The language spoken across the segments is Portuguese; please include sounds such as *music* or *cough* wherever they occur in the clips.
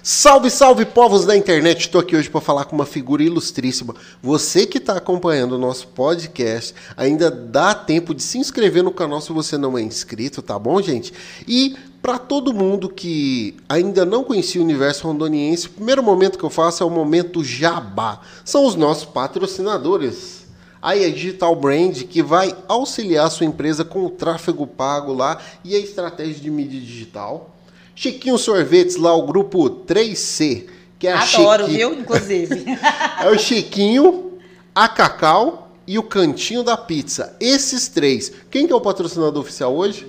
Salve, salve, povos da internet! Estou aqui hoje para falar com uma figura ilustríssima. Você que está acompanhando o nosso podcast, ainda dá tempo de se inscrever no canal se você não é inscrito, tá bom, gente? E para todo mundo que ainda não conhecia o universo rondoniense, o primeiro momento que eu faço é o momento jabá. São os nossos patrocinadores. Aí a Digital Brand que vai auxiliar a sua empresa com o tráfego pago lá e a estratégia de mídia digital. Chiquinho Sorvetes, lá o grupo 3C, que é a Adoro, Chiqui- viu? Inclusive. *laughs* É o Chiquinho, a Cacau e o Cantinho da Pizza. Esses três. Quem que é o patrocinador oficial hoje?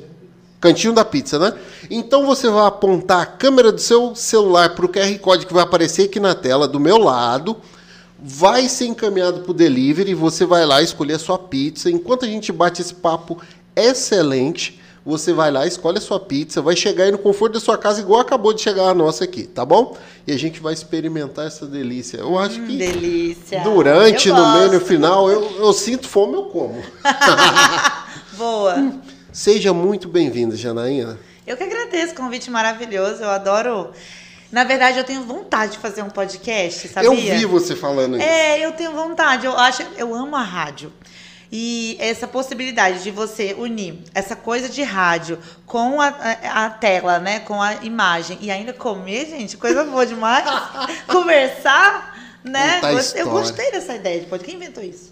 Cantinho da Pizza, né? Então você vai apontar a câmera do seu celular para o QR Code que vai aparecer aqui na tela do meu lado. Vai ser encaminhado para o delivery. Você vai lá escolher a sua pizza. Enquanto a gente bate esse papo excelente, você vai lá, escolhe a sua pizza, vai chegar aí no conforto da sua casa, igual acabou de chegar a nossa aqui, tá bom? E a gente vai experimentar essa delícia. Eu acho que. Delícia. Durante, Eu no meio, no gosto. final, eu, eu sinto fome, eu como. *laughs* Boa. Seja muito bem-vinda, Janaína. Eu que agradeço o convite maravilhoso. Eu adoro. Na verdade, eu tenho vontade de fazer um podcast, sabia? Eu vi você falando isso. É, eu tenho vontade. Eu acho, eu amo a rádio. E essa possibilidade de você unir essa coisa de rádio com a, a, a tela, né? Com a imagem e ainda comer, gente, coisa boa demais. *laughs* Conversar, né? Eu gostei dessa ideia de podcast. Quem inventou isso?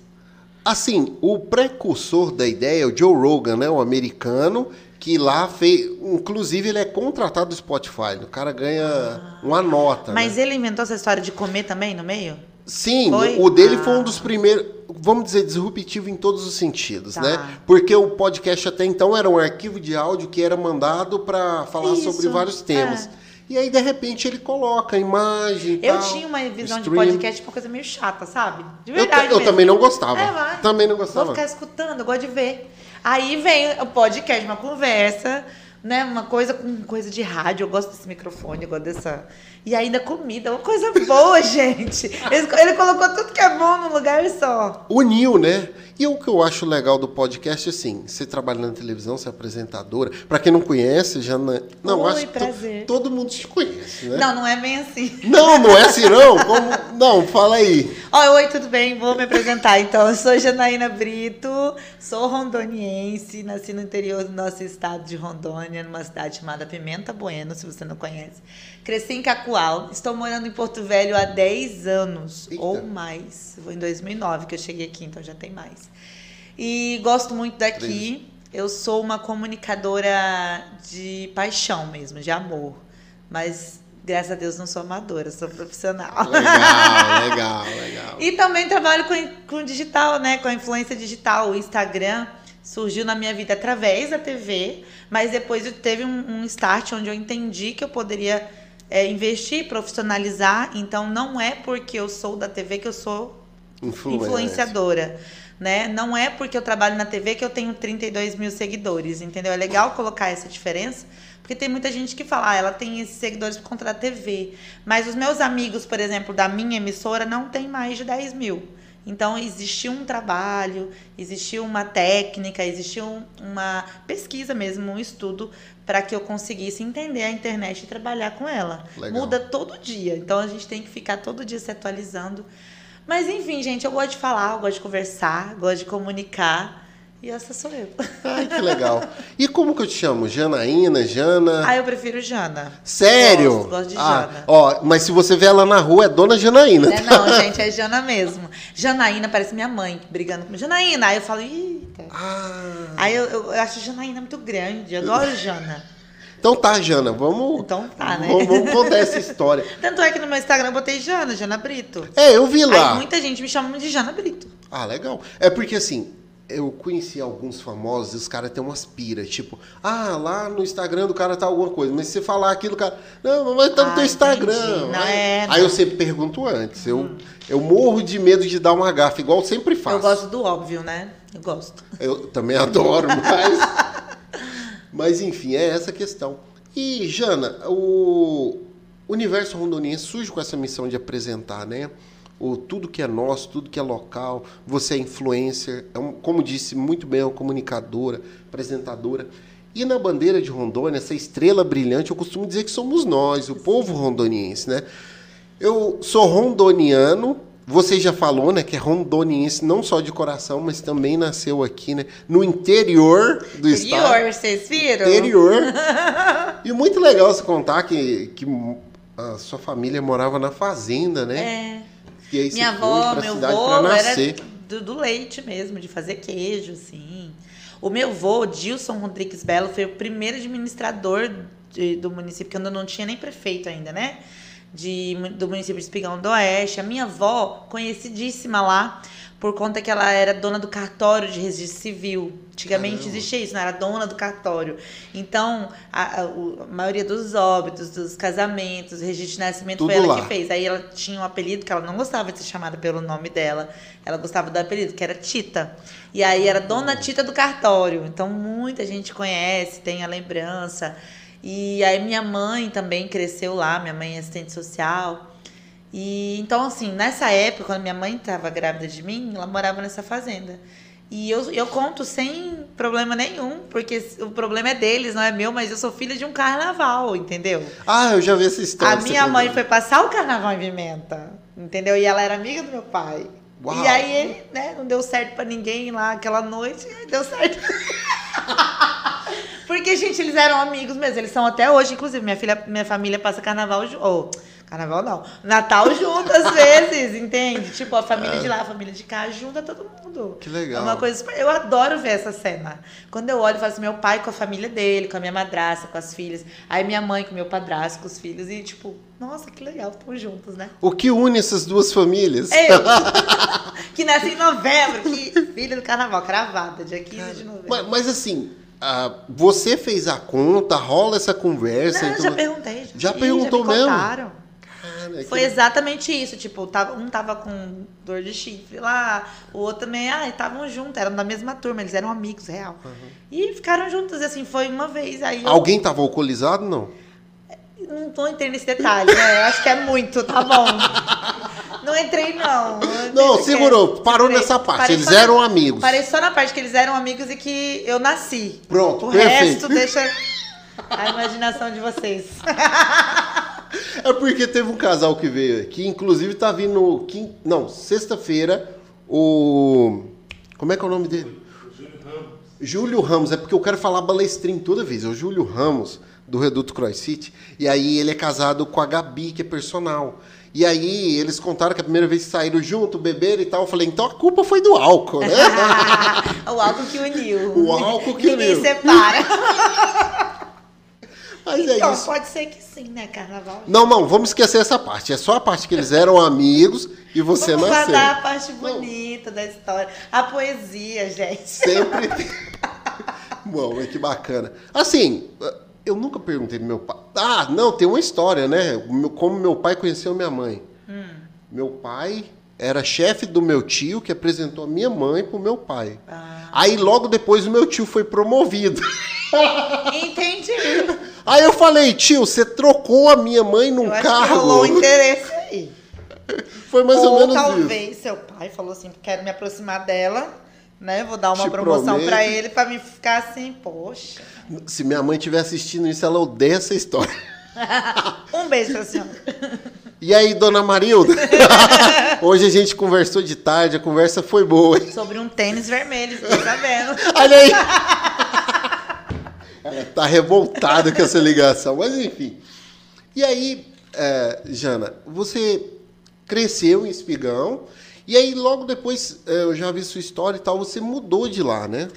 Assim, o precursor da ideia é o Joe Rogan, né? O americano, que lá fez. Inclusive, ele é contratado do Spotify. O cara ganha uma nota. Mas né? ele inventou essa história de comer também no meio? Sim, Foi? o dele Ah. foi um dos primeiros, vamos dizer, disruptivo em todos os sentidos, Tá. né? Porque o podcast até então era um arquivo de áudio que era mandado para falar Isso, sobre vários temas. é. E aí, de repente, ele coloca a imagem. Eu tal, tinha uma visão de stream. podcast uma coisa meio chata, sabe? De Eu, verdade. eu mesmo. também não gostava. É, vai. Também não Vou gostava. ficar escutando, eu gosto de ver. Aí vem o podcast, uma conversa, né? Uma coisa com coisa de rádio. Eu gosto desse microfone, eu gosto dessa. E ainda comida, uma coisa boa, *laughs* gente. Ele, ele colocou tudo que é bom num lugar só. Uniu, né? E o que eu acho legal do podcast, assim, você trabalha na televisão, você é apresentadora. Pra quem não conhece, já não. Não, Oi, acho prazer. todo mundo te conhece, né? Não, não é bem assim. Não, não é assim, não? *laughs* Como... Não, fala aí. Ó, oi, tudo bem? Vou me apresentar. Então, eu sou Janaína Brito, sou rondoniense, nasci no interior do nosso estado de Rondônia, numa cidade chamada Pimenta Bueno, se você não conhece. Cresci em Cacoal, estou morando em Porto Velho há 10 anos Eita. ou mais. Foi em 2009 que eu cheguei aqui, então já tem mais. E gosto muito daqui. Eu sou uma comunicadora de paixão mesmo, de amor. Mas, graças a Deus, não sou amadora, sou profissional. Legal, legal, legal. *laughs* E também trabalho com, com digital, né? Com a influência digital. O Instagram surgiu na minha vida através da TV, mas depois teve um, um start onde eu entendi que eu poderia é, investir, profissionalizar. Então não é porque eu sou da TV que eu sou Influência. influenciadora. Né? Não é porque eu trabalho na TV que eu tenho 32 mil seguidores, entendeu? É legal colocar essa diferença, porque tem muita gente que fala, ah, ela tem esses seguidores por conta da TV. Mas os meus amigos, por exemplo, da minha emissora, não tem mais de 10 mil. Então, existiu um trabalho, existiu uma técnica, existiu uma pesquisa mesmo, um estudo, para que eu conseguisse entender a internet e trabalhar com ela. Legal. Muda todo dia, então a gente tem que ficar todo dia se atualizando. Mas enfim, gente, eu gosto de falar, eu gosto de conversar, gosto de comunicar. E essa sou eu. Ai, que legal. E como que eu te chamo? Janaína, Jana? Ah, eu prefiro Jana. Sério? Gosto, gosto de Ah, Jana. ó, mas se você vê ela na rua, é Dona Janaína. É, não, gente, é Jana mesmo. Janaína parece minha mãe brigando comigo. Janaína, aí eu falo, eita. Ah. Aí eu, eu acho Janaína muito grande, eu adoro Jana. Então tá, Jana, vamos. Então tá, né? Vamos, vamos contar essa história. *laughs* Tanto é que no meu Instagram eu botei Jana, Jana Brito. É, eu vi lá. Aí muita gente me chama de Jana Brito. Ah, legal. É porque assim, eu conheci alguns famosos e os caras têm umas piras, tipo, ah, lá no Instagram do cara tá alguma coisa, mas se você falar aquilo, o cara, não, mas tá no Ah, teu Instagram. Não, aí, é, aí eu sempre pergunto antes. Eu, eu morro de medo de dar uma gafa, igual eu sempre faço. Eu gosto do óbvio, né? Eu gosto. Eu também adoro, *laughs* mas. mas enfim, é essa a questão. E, Jana, o universo rondoniense surge com essa missão de apresentar, né? O, tudo que é nosso, tudo que é local. Você é influencer, é um, como disse muito bem, é uma comunicadora, apresentadora. E na bandeira de Rondônia, essa estrela brilhante, eu costumo dizer que somos nós, o povo rondoniense, né? Eu sou rondoniano, você já falou, né, que é rondoniense não só de coração, mas também nasceu aqui, né, no interior do interior, estado. Interior, vocês viram? Interior. *laughs* e muito legal você contar que, que a sua família morava na fazenda, né? É. E aí Minha avó, meu avô era do, do, leite mesmo, de fazer queijo, assim. O meu avô, Dilson Rodrigues Belo, foi o primeiro administrador de, do município, quando não tinha nem prefeito ainda, né? De, do município de Espigão do Oeste. A minha avó, conhecidíssima lá, por conta que ela era dona do cartório de registro civil. Antigamente Caramba. existia isso, não era dona do cartório. Então, a, a, a, maioria dos óbitos, dos casamentos, registro de nascimento Tudo foi ela lá. que fez. Aí ela tinha um apelido que ela não gostava de ser chamada pelo nome dela. Ela gostava do apelido, que era Tita. E aí era dona Tita do cartório. Então, muita gente conhece, tem a lembrança. E aí minha mãe também cresceu lá, minha mãe é assistente social. E então, assim, nessa época, quando minha mãe estava grávida de mim, ela morava nessa fazenda. E eu, eu conto sem problema nenhum, porque o problema é deles, não é meu, mas eu sou filha de um carnaval, entendeu? Ah, eu já vi essa história. A minha mãe foi passar o carnaval em Vimenta, entendeu? E ela era amiga do meu pai. Uau. E aí, né, não deu certo para ninguém lá aquela noite, deu certo. *laughs* porque, gente, eles eram amigos mesmo, eles são até hoje, inclusive, minha filha, minha família passa carnaval. Oh, Carnaval não. Natal junto às vezes, entende? Tipo, a família é. de lá, a família de cá, junta todo mundo. Que legal. É uma coisa super... Eu adoro ver essa cena. Quando eu olho, eu faço meu pai com a família dele, com a minha madrasta, com as filhas. Aí minha mãe com meu padrasto, com os filhos. E tipo, nossa, que legal, estamos juntos, né? O que une essas duas famílias? *laughs* Eu, que nasce em novembro, que filha do carnaval, cravada, dia 15 de novembro. Mas, mas assim, ah, você fez a conta, rola essa conversa. Não, então... já perguntei. Já, já perguntou já me mesmo? Contaram. Cara, Foi que... exatamente isso. Tipo, um tava com dor de chifre lá, o outro também, ah, estavam juntos, eram da mesma turma, eles eram amigos, real. Uhum. E ficaram juntos, assim, foi uma vez. Aí eu... Alguém tava alcoolizado, não? Não tô entrando nesse detalhe, né? Eu acho que é muito, tá bom. Não entrei, não. Não, segurou, parou nessa parte. Parei eles eram na, amigos. Parei só na parte que eles eram amigos e que eu nasci. Pronto, o perfeito. resto deixa a imaginação de vocês. *laughs* É porque teve um casal que veio aqui, inclusive tá vindo. Quim, não, sexta-feira, o. Como é que é o nome dele? Júlio Ramos. Júlio Ramos, é porque eu quero falar balestrinho toda vez. É o Júlio Ramos, do Reduto Cross City. E aí ele é casado com a Gabi, que é personal. E aí eles contaram que a primeira vez que saíram junto, beberam e tal, eu falei, então a culpa foi do álcool, né? *laughs* o álcool que uniu. O álcool que Ninguém uniu. Ninguém separa. *laughs* Mas é então, isso. pode ser que sim, né, carnaval? Não, não, vamos esquecer essa parte. É só a parte que eles eram amigos e você vamos nasceu. Vamos a parte bonita não. da história. A poesia, gente. Sempre. *laughs* Bom, que bacana. Assim, eu nunca perguntei do meu pai. Ah, não, tem uma história, né? Como meu pai conheceu minha mãe. Hum. Meu pai era chefe do meu tio que apresentou a minha mãe pro meu pai. Ah. Aí logo depois o meu tio foi promovido. *laughs* Entendi. Aí eu falei, tio, você trocou a minha mãe num eu carro. Acho que rolou um interesse aí. *laughs* Foi mais ou, ou menos talvez isso. talvez seu pai falou assim, quero me aproximar dela, né? Vou dar uma Te promoção para ele para me ficar assim, poxa. Se minha mãe estiver assistindo isso, ela odeia essa história. *laughs* um beijo pra senhora. E aí, dona Marilda? *laughs* Hoje a gente conversou de tarde, a conversa foi boa. Hein? Sobre um tênis vermelho, você tá vendo? *laughs* Olha aí! Ela tá revoltada com essa ligação, mas enfim. E aí, é, Jana, você cresceu em Espigão, e aí logo depois, é, eu já vi sua história e tal, você mudou de lá, né?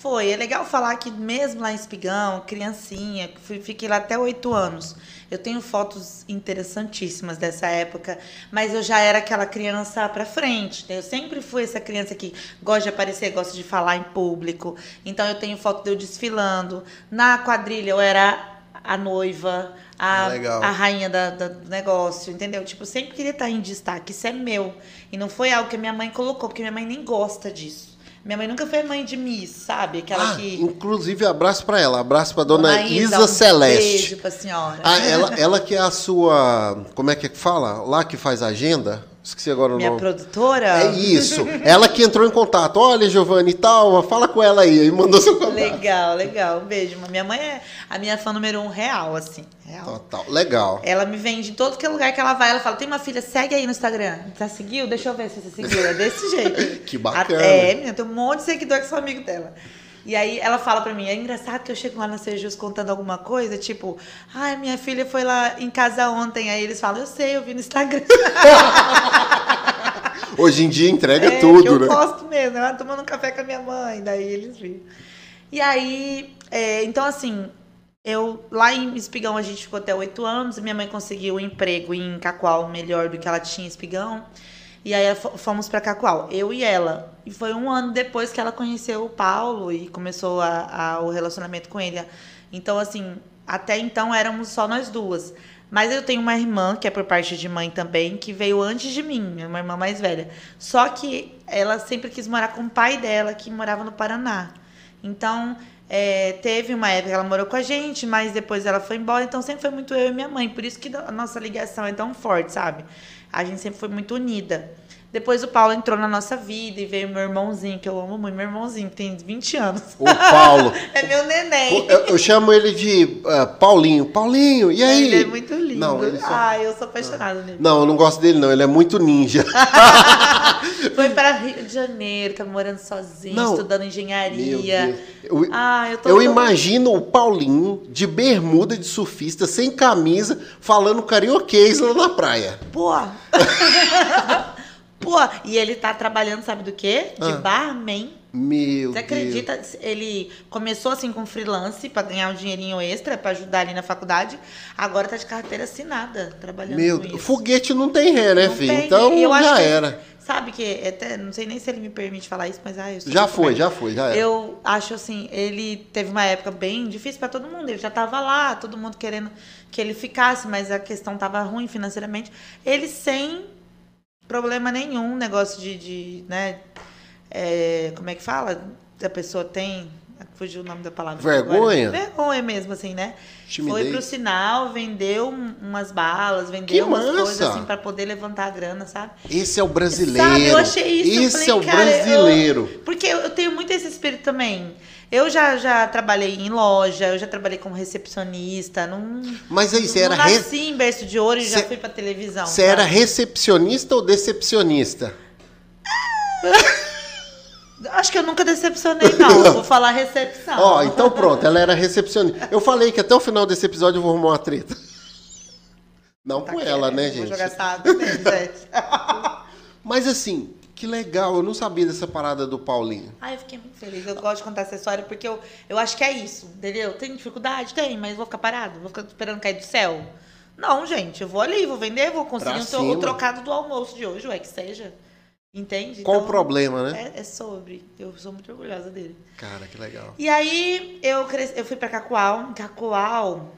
Foi. É legal falar que mesmo lá em Espigão, criancinha, fiquei lá até oito anos. Eu tenho fotos interessantíssimas dessa época, mas eu já era aquela criança para frente. Né? Eu sempre fui essa criança que gosta de aparecer, gosta de falar em público. Então eu tenho foto de eu desfilando. Na quadrilha eu era a noiva, a, ah, a rainha da, da, do negócio, entendeu? Tipo, sempre queria estar em destaque. Isso é meu. E não foi algo que minha mãe colocou, porque minha mãe nem gosta disso. Minha mãe nunca foi mãe de Miss, sabe? Aquela ah, que. Inclusive, abraço para ela. Abraço para dona, dona Isa, Isa um Celeste. Beijo pra senhora. Ah, ela, *laughs* ela que é a sua. Como é que fala? Lá que faz agenda? Esqueci agora o Minha nome. produtora? É isso. Ela que entrou em contato. Olha, Giovanni e tal, fala com ela aí. E mandou seu contato. Legal, legal. Um beijo. Minha mãe é a minha fã número um real, assim. Real. Total. Legal. Ela me vende em todo que é lugar que ela vai. Ela fala: tem uma filha, segue aí no Instagram. Já seguiu? Deixa eu ver se você seguiu. É desse *laughs* jeito. Que bacana. É, menina, tem um monte de seguidor que são amigo dela. E aí ela fala pra mim, é engraçado que eu chego lá na Sejus contando alguma coisa, tipo, ai, minha filha foi lá em casa ontem. Aí eles falam, eu sei, eu vi no Instagram. *laughs* Hoje em dia entrega É, tudo, eu né? gosto mesmo, ela tomando um café com a minha mãe, daí eles viram. E aí, é, então assim, eu lá em Espigão a gente ficou até oito anos, minha mãe conseguiu um emprego em Cacoal melhor do que ela tinha em Espigão. E aí fo- fomos pra Cacoal, eu e ela. E foi um ano depois que ela conheceu o Paulo e começou a- a- o relacionamento com ele. Então, assim, até então éramos só nós duas. Mas eu tenho uma irmã, que é por parte de mãe também, que veio antes de mim, é uma irmã mais velha. Só que ela sempre quis morar com o pai dela, que morava no Paraná. Então, é, teve uma época que ela morou com a gente, mas depois ela foi embora. Então, sempre foi muito eu e minha mãe. Por isso que a nossa ligação é tão forte, sabe? A gente sempre foi muito unida. Depois o Paulo entrou na nossa vida e veio meu irmãozinho, que eu amo muito. Meu irmãozinho, que tem 20 anos. O Paulo. *laughs* É meu neném. Eu, eu chamo ele de ah, Paulinho. Paulinho, e aí? Ele é muito lindo. Não, só- Ah, eu sou apaixonada nele. Não, eu não gosto dele, não. Ele é muito ninja. *laughs* Foi para Rio de Janeiro, tá morando sozinho, Não. estudando engenharia. Eu, Ah, eu tô eu imagino o Paulinho de bermuda de surfista, sem camisa, falando carioquês lá na praia. Pô! *laughs* Pô, e ele tá trabalhando, sabe do quê? De Ah. barman. Meu Você acredita? Ele começou assim com freelance pra ganhar um dinheirinho extra pra ajudar ali na faculdade. Agora tá de carteira assinada, trabalhando Deus. Meu com Deus. isso. Foguete não tem ré, né, Não filho? tem. Então eu já que- era. Sabe que até não sei nem se ele me permite falar isso, mas ah, eu Já foi, já foi, já era. Eu acho assim, ele teve uma época bem difícil pra todo mundo. Ele já tava lá, todo mundo querendo que ele ficasse, mas a questão tava ruim financeiramente. Ele sem problema nenhum, negócio de, de né, é, como é que fala? A pessoa tem, fugiu o nome da palavra. Vergonha? Agora. Vergonha mesmo, assim, né? Timidez. Foi pro sinal, vendeu um- umas balas, vendeu Que umas massa! coisas assim pra poder levantar a grana, sabe? Esse é o brasileiro. Sabe, eu achei isso. Esse falei, é o cara, eu- brasileiro. porque eu tenho muito esse espírito também. Eu já, já trabalhei em loja, eu já trabalhei como recepcionista. Não, Mas aí, você não era, re... nasci em berço de ouro e já Cê- fui pra televisão. você era recepcionista ou decepcionista? Acho que eu nunca decepcionei, não. Eu *laughs* vou falar recepção. Ó, então pronto, ela era recepcionista. Eu falei que até o final desse episódio eu vou arrumar uma treta. Não Tá com ela, né, gente? Vou jogar essa água mesmo, gente. *laughs* Mas assim, que legal, eu não sabia dessa parada do Paulinho. Ai, eu fiquei muito feliz. Eu gosto de contar essa história porque eu, eu acho que é isso, entendeu? Tem dificuldade? Tem, mas vou ficar parado? Vou ficar esperando cair do céu? Não, gente. Eu vou ali, vou vender, vou conseguir o, o trocado do almoço de hoje, ué, que seja. Entende? Qual o Então, problema, né? É, é sobre. Eu sou muito orgulhosa dele. Cara, que legal. E aí eu, eu fui pra Cacoal. Em Cacoal,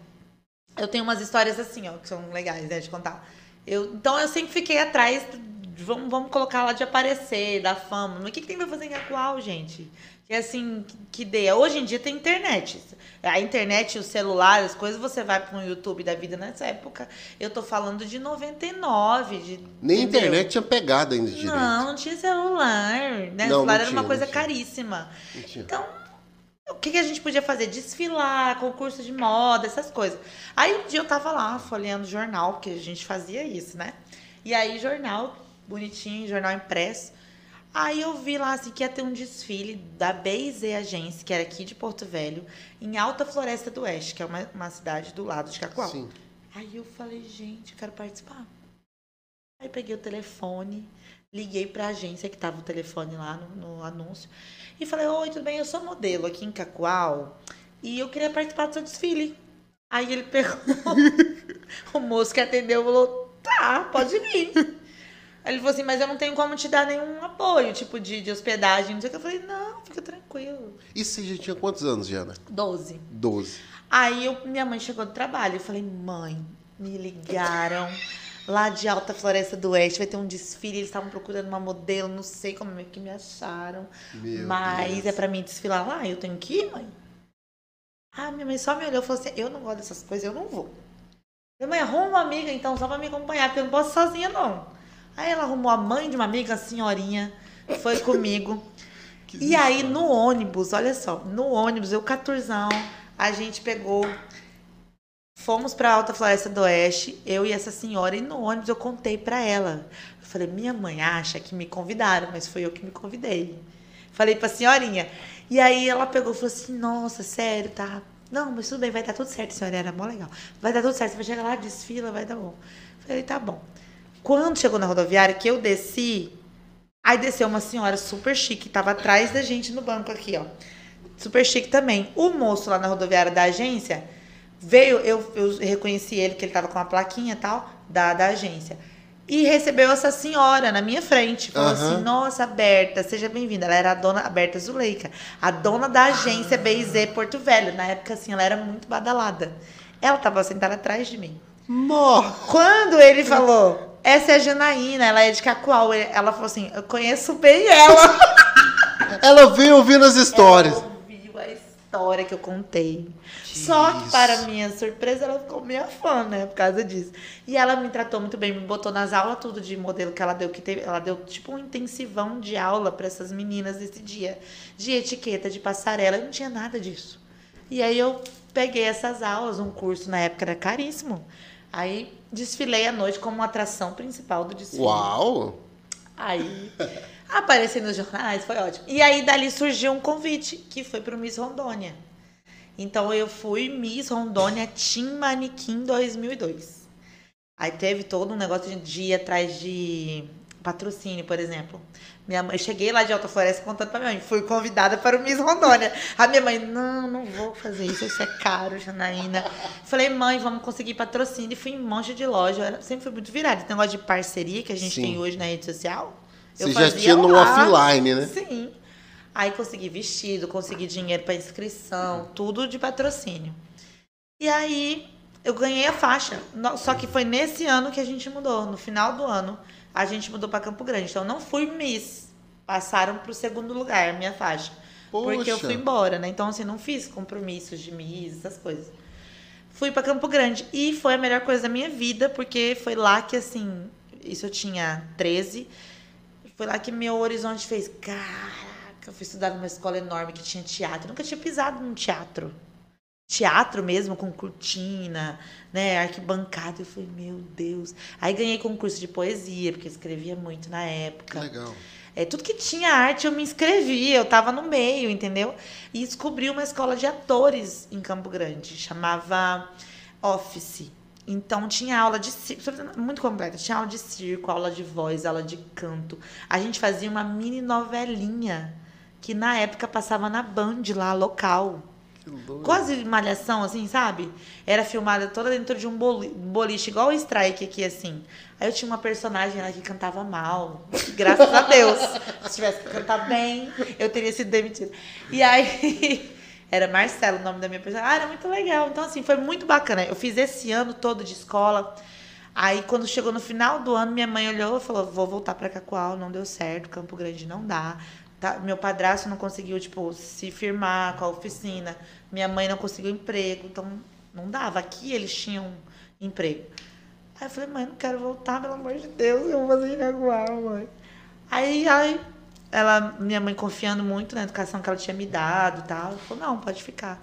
eu tenho umas histórias assim, ó, que são legais, né, de contar. Eu, então eu sempre fiquei atrás, vamos, vamos colocar lá de aparecer, da fama. Mas o que, que tem pra fazer em Cacoal, gente? Que assim, que, ideia. Hoje em dia tem internet. A internet, o celular, as coisas, você vai para um YouTube da vida nessa época. Eu tô falando de 99, de. Nem entendeu? internet tinha pegado ainda direito. Não, não tinha celular. Né? Não, celular não era tinha, uma coisa caríssima. Então, o que, que a gente podia fazer? Desfilar, concurso de moda, essas coisas. Aí um dia eu tava lá folheando jornal, porque a gente fazia isso, né? E aí, jornal, bonitinho, jornal impresso. Aí eu vi lá assim que ia ter um desfile da BZ Agência, que era aqui de Porto Velho, em Alta Floresta do Oeste, que é uma, uma cidade do lado de Cacoal. Sim. Aí eu falei, gente, eu quero participar. Aí peguei o telefone, liguei pra agência que tava o telefone lá no, no anúncio e falei, oi, tudo bem? Eu sou modelo aqui em Cacoal e eu queria participar do seu desfile. Aí ele pegou, *laughs* o moço que atendeu falou, tá, pode vir. Aí ele falou assim, mas eu não tenho como te dar nenhum apoio, tipo de, de hospedagem, não sei o que. Eu falei, não, fica tranquilo. E você já tinha quantos anos, Jana? Doze. Doze. Aí eu- minha mãe chegou do trabalho. Eu falei, mãe, me ligaram lá de Alta Floresta do Oeste. Vai ter um desfile. Eles estavam procurando uma modelo. Não sei como é que me acharam. Meu mas Deus. é pra mim desfilar lá. Eu tenho que ir, mãe? Ah, minha mãe só me olhou e falou assim: Eu não gosto dessas coisas, eu não vou. Minha mãe, arruma uma amiga então, só pra me acompanhar, porque eu não posso sozinha, não. Aí ela arrumou a mãe de uma amiga, a senhorinha, foi *laughs* comigo. e aí no ônibus, olha só, no ônibus, eu caturzão, a gente pegou Fomos para Alta Floresta do Oeste, eu e essa senhora, e no ônibus eu contei para ela. Eu falei, minha mãe acha que me convidaram, mas foi eu que me convidei. Falei pra senhorinha. E aí ela pegou e falou assim: Nossa, sério, tá? Não, mas tudo bem, vai dar tudo certo, senhora. Era mó legal. Vai dar tudo certo, você vai chegar lá, desfila, vai dar bom. Falei, tá bom. Quando chegou na rodoviária, que eu desci, aí desceu uma senhora super chique, tava atrás da gente no banco aqui, ó. Super chique também. O moço lá na rodoviária da agência veio, eu, eu reconheci ele, que ele tava com uma plaquinha e tal, da, da agência. E recebeu essa senhora na minha frente. Falou uhum. assim: Nossa, Berta, seja bem-vinda. Ela era a dona, a Berta Zuleika, a dona da agência ah. BIZ Porto Velho. Na época, assim, ela era muito badalada. Ela tava sentada atrás de mim. Morre. Quando ele falou, essa é a Janaína, ela é de Cacoal. Ela falou assim: Eu conheço bem ela. *laughs* ela veio ouvindo as histórias. Ela ouviu a história que eu contei. Só que, para minha surpresa, ela ficou minha fã, né? Por causa disso. E ela me tratou muito bem, me botou nas aulas tudo de modelo que ela deu, que teve, ela deu tipo um intensivão de aula para essas meninas desse dia. De etiqueta, de passarela, eu não tinha nada disso. E aí eu peguei essas aulas, um curso na época era caríssimo. Aí desfilei à noite como atração principal do desfile. Uau! Aí *laughs* apareci nos jornais, foi ótimo. E aí dali surgiu um convite, que foi para o Miss Rondônia. Então eu fui Miss Rondônia Team Manequim 2002. Aí teve todo um negócio de ir atrás de patrocínio, por exemplo. Minha mãe, cheguei lá de Alta Floresta contando pra minha mãe, fui convidada para o Miss Rondônia. A minha mãe, não, não vou fazer isso, isso é caro, Janaína. Falei, mãe, vamos conseguir patrocínio. E fui em monte de loja, eu sempre fui muito virada. Esse negócio de parceria que a gente Sim. tem hoje na rede social. Você já tinha no offline, né? Sim. Aí consegui vestido, consegui dinheiro para inscrição, tudo de patrocínio. E aí eu ganhei a faixa. Só que foi nesse ano que a gente mudou. No final do ano, a gente mudou para Campo Grande. Então não fui Miss. Passaram para o segundo lugar, minha faixa. Poxa. Porque eu fui embora, né? Então, assim, não fiz compromissos de Miss, essas coisas. Fui para Campo Grande. E foi a melhor coisa da minha vida, porque foi lá que, assim, isso eu tinha 13. Foi lá que meu horizonte fez, cara eu fui estudar numa escola enorme que tinha teatro. Eu nunca tinha pisado num teatro. Teatro mesmo, com cortina, né, arquibancada. Eu falei, meu Deus. Aí ganhei concurso de poesia, porque eu escrevia muito na época. Legal. É, tudo que tinha arte eu me inscrevia, eu estava no meio, entendeu? E descobri uma escola de atores em Campo Grande, chamava Office. Então tinha aula de circo, muito completa. Tinha aula de circo, aula de voz, aula de canto. A gente fazia uma mini novelinha que na época passava na Band lá, local. Quase malhação, assim, sabe? Era filmada toda dentro de um boliche, igual o Strike aqui, assim. Aí eu tinha uma personagem lá que cantava mal. Graças a Deus. *laughs* Se tivesse que cantar bem, eu teria sido demitida. E aí. *laughs* Era Marcelo o nome da minha personagem. Ah, era muito legal. Então, assim, foi muito bacana. Eu fiz esse ano todo de escola. Aí, quando chegou no final do ano, minha mãe olhou e falou: vou voltar para Cacoal, não deu certo, Campo Grande não dá. Tá, meu padrasto não conseguiu, tipo, se firmar com a oficina. Minha mãe não conseguiu emprego. Então, não dava. Aqui eles tinham emprego. Aí eu falei, mãe, não quero voltar, pelo amor de Deus, eu vou fazer Jaguar, mãe. Aí, aí, ela, minha mãe confiando muito na educação que ela tinha me dado tal, falou, não, pode ficar.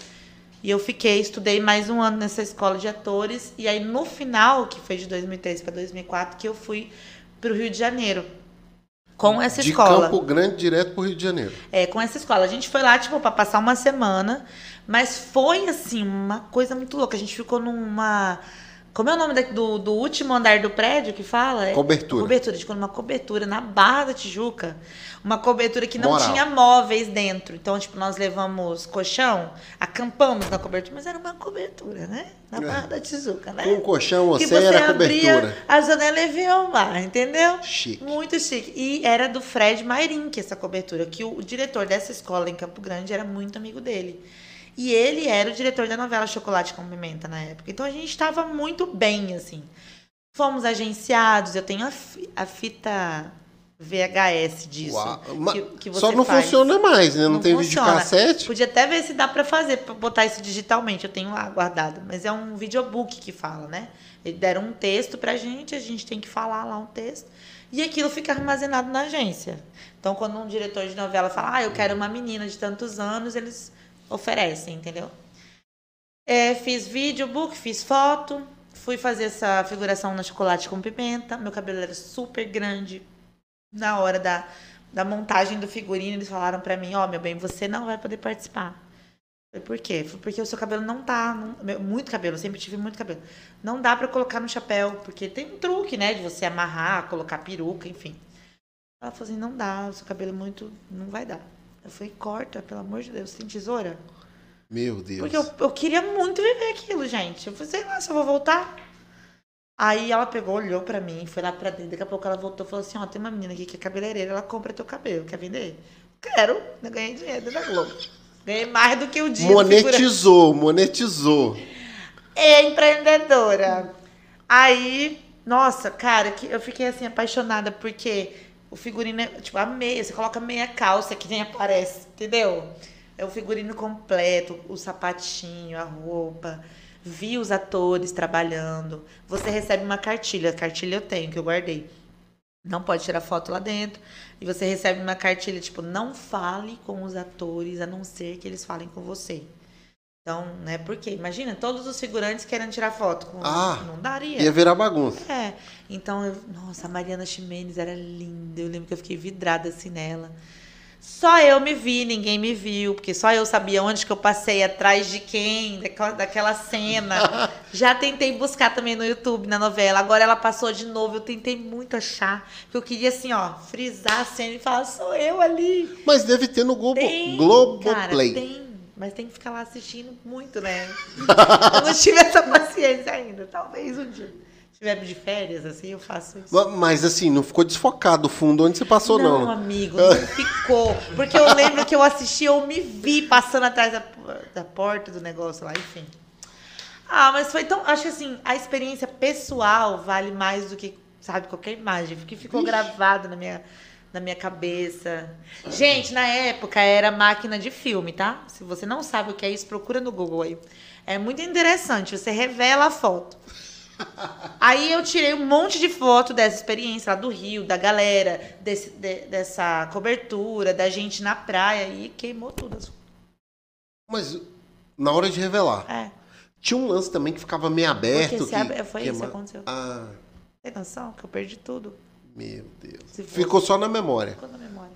E eu fiquei, estudei mais um ano nessa escola de atores. E aí, no final, que foi de 2003 para 2004, que eu fui para o Rio de Janeiro com essa de escola. De Campo Grande direto pro Rio de Janeiro. É, com essa escola. A gente foi lá, tipo, para passar uma semana, mas foi, assim, uma coisa muito louca. A gente ficou numa como é o nome do, do último andar do prédio que fala? É cobertura. Cobertura. A gente ficou numa cobertura na Barra da Tijuca. Uma cobertura que não Moral. tinha móveis dentro. Então, tipo, nós levamos colchão, acampamos na cobertura, mas era uma cobertura, né? Na Barra da Tijuca, né? Com um colchão, você, você era cobertura. A janela e via o mar, entendeu? Chique. Muito chique. E era do Fred Mairin, que essa cobertura, que o, o diretor dessa escola em Campo Grande era muito amigo dele. E ele era o diretor da novela Chocolate com Pimenta na época. Então a gente estava muito bem, assim. Fomos agenciados, eu tenho a, a fita VHS disso. Uau. que- que você Só não faz. funciona mais, né? Não, Não tem funciona. videocassete? Podia até ver se dá pra fazer, pra botar isso digitalmente. Eu tenho lá guardado. Mas é um videobook que fala, né? Eles deram um texto pra gente, a gente tem que falar lá um texto. E aquilo fica armazenado na agência. Então, quando um diretor de novela fala, ah, eu quero uma menina de tantos anos, eles oferecem, entendeu? É, fiz videobook, fiz foto, fui fazer essa figuração na chocolate com pimenta. Meu cabelo era super grande. Na hora da, da montagem do figurino, eles falaram pra mim: Ó, meu bem, você não vai poder participar. Falei, por quê? Foi porque o seu cabelo não tá. não- muito cabelo, sempre tive muito cabelo. Não dá pra colocar no chapéu, porque tem um truque, né? De você amarrar, colocar peruca, enfim. Ela falou assim: não dá, o seu cabelo é muito. Não vai dar. Eu falei: corta, pelo amor de Deus, tem tesoura? Meu Deus. Porque eu, eu queria muito viver aquilo, gente. Eu falei, sei lá se eu vou voltar. Aí ela pegou, olhou pra mim, foi lá pra dentro. Daqui a pouco ela voltou e falou assim: Ó, tem uma menina aqui que é cabeleireira, ela compra teu cabelo. Quer vender? Quero. Eu ganhei dinheiro da Globo. Ganhei mais do que o dia. figurante. Monetizou, monetizou. *laughs* É empreendedora. Aí, nossa, cara, que eu fiquei assim apaixonada porque o figurino é tipo a meia, você coloca meia calça que nem aparece, entendeu? É o figurino completo, o sapatinho, a roupa. Vi os atores trabalhando. Você recebe uma cartilha, a cartilha eu tenho que eu guardei. Não pode tirar foto lá dentro. E você recebe uma cartilha tipo, não fale com os atores a não ser que eles falem com você. Então, né? Porque imagina, todos os figurantes querendo tirar foto com Ah, não daria. Ia virar bagunça. É. Então, eu, nossa, a Mariana Ximenes era linda. Eu lembro que eu fiquei vidrada assim nela. Só eu me vi, ninguém me viu, porque só eu sabia onde que eu passei, atrás de quem, daquela, daquela cena. *laughs* Já tentei buscar também no YouTube, na novela. Agora ela passou de novo, eu tentei muito achar. Porque eu queria, assim, ó, frisar a cena e falar, sou eu ali. Mas deve ter no Globo, Tem, Globoplay. Cara, tem. Mas tem que ficar lá assistindo muito, né? eu não tive essa paciência ainda. Talvez um dia. Se tiver de férias, assim, eu faço isso. Mas assim, não ficou desfocado o fundo onde você passou, não. Não, amigo, não *laughs* ficou. Porque eu lembro que eu assisti, eu me vi passando atrás da, da porta do negócio lá, enfim. Ah, mas foi tão. Acho que assim, a experiência pessoal vale mais do que, sabe, qualquer imagem. Porque ficou gravado na minha, na minha cabeça. Gente, na época era máquina de filme, tá? Se você não sabe o que é isso, procura no Google aí. É muito interessante, você revela a foto. Aí eu tirei um monte de foto dessa experiência lá do Rio, da galera, desse, de- dessa cobertura, da gente na praia e queimou tudo. as fotos. Mas na hora de revelar. É, Tinha um lance também que ficava meio aberto. Porque se que, abre- foi isso que aconteceu. Ah, tem noção que eu perdi tudo. Meu Deus. Ficou só na memória. Ficou na memória.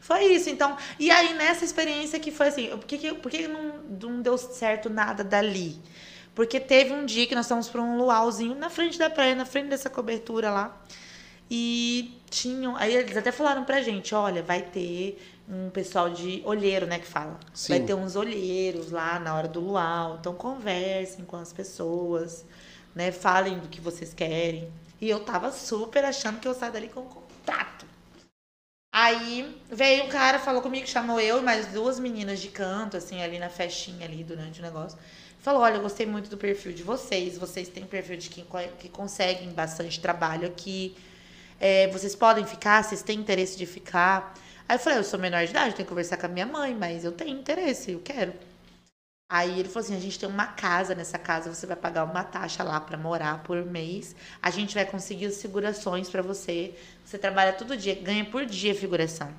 Foi isso, então. E aí, nessa experiência que foi assim, por que, que, por que não, não deu certo nada dali? Porque teve um dia que nós estávamos para um luauzinho na frente da praia, na frente dessa cobertura lá. E tinham. Aí eles até falaram pra gente: olha, vai ter um pessoal de olheiro, né? Que fala. Sim. Vai ter uns olheiros lá na hora do luau. Então conversem com as pessoas, né? Falem do que vocês querem. E eu tava super achando que eu saio dali com um contrato. Aí veio um cara, falou comigo, chamou eu e mais duas meninas de canto, assim, ali na festinha ali durante o negócio. Falou, olha, eu gostei muito do perfil de vocês. Vocês têm perfil de quem que conseguem bastante trabalho aqui. É, vocês podem ficar, vocês têm interesse de ficar. Aí eu falei, eu sou menor de idade, tenho que conversar com a minha mãe, mas eu tenho interesse, eu quero. Aí ele falou assim: a gente tem uma casa, nessa casa você vai pagar uma taxa lá pra morar por mês. A gente vai conseguir as figurações pra você. Você trabalha todo dia, ganha por dia figuração.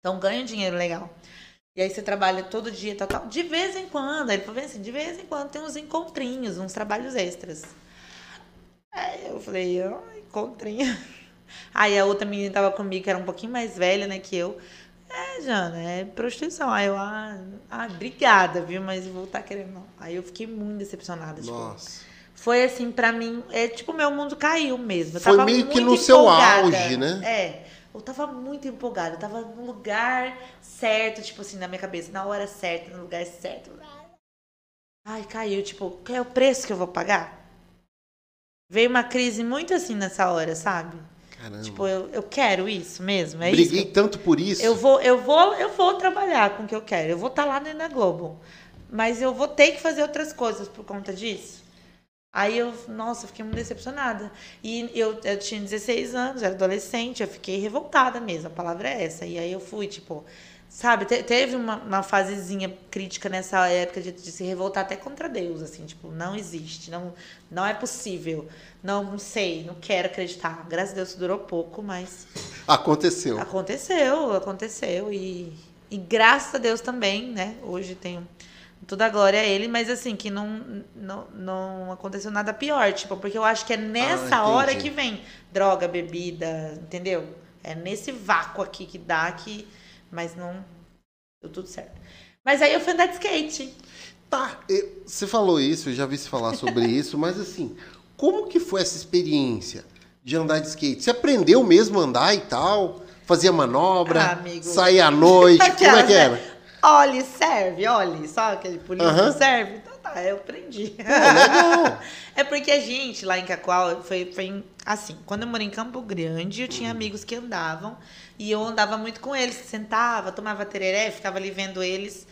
Então ganha um dinheiro legal. E aí você trabalha todo dia, tal, tal. De vez em quando, aí ele falou assim, de vez em quando tem uns encontrinhos, uns trabalhos extras. Aí eu falei, ó, encontrinho. *laughs* Aí a outra menina tava comigo, que era um pouquinho mais velha, né, que eu. É, Jana, é prostituição. Aí eu, ah, ah obrigada, viu? Mas vou estar querendo não. Aí eu fiquei muito decepcionada. Tipo, Nossa. foi assim, pra mim, é tipo, meu mundo caiu mesmo. Eu Foi tava meio que no seu empolgada. auge, né? É. Eu tava muito empolgada. Eu tava no lugar certo, tipo assim, na minha cabeça, na hora certa, no lugar certo. Ai, caiu. Tipo, qual é o preço que eu vou pagar? Veio uma crise muito assim nessa hora, sabe? Caramba. Tipo, eu, eu quero isso mesmo. É isso. Briguei tanto por isso. eu vou, eu vou, eu vou trabalhar com o que eu quero. Eu vou estar lá dentro da Globo. Mas eu vou ter que fazer outras coisas por conta disso. Aí eu, nossa, fiquei muito decepcionada. E eu, eu tinha 16 anos, era adolescente, eu fiquei revoltada mesmo, a palavra é essa. E aí eu fui, tipo, sabe, te, teve uma, uma fasezinha crítica nessa época de, de, se revoltar até contra Deus, assim, tipo, não existe, não, não é possível, não, não sei, não quero acreditar. Graças a Deus durou pouco, mas. Aconteceu. Aconteceu, aconteceu. E, e graças a Deus também, né? Hoje tenho toda a glória a ele, mas assim, que não, não, não aconteceu nada pior, tipo, porque eu acho que é nessa ah, hora que vem droga, bebida, entendeu? É nesse vácuo aqui que dá que. Mas não. Deu tudo certo. Mas aí eu fui andar de skate. Tá, você falou isso, eu já vi você falar sobre *laughs* isso, mas assim, como que foi essa experiência de andar de skate? Você aprendeu mesmo a andar e tal? Fazia manobra? Ah, saía à noite? como é que era? Olhe, serve, olhe. Só aquele pulinho uhum. serve? Então tá, eu aprendi. Pô, *laughs* é porque a gente lá em Cacoal foi, foi assim. Quando eu morei em Campo Grande, eu tinha amigos que andavam. E eu andava muito com eles. Sentava, tomava tereré, ficava ali vendo eles.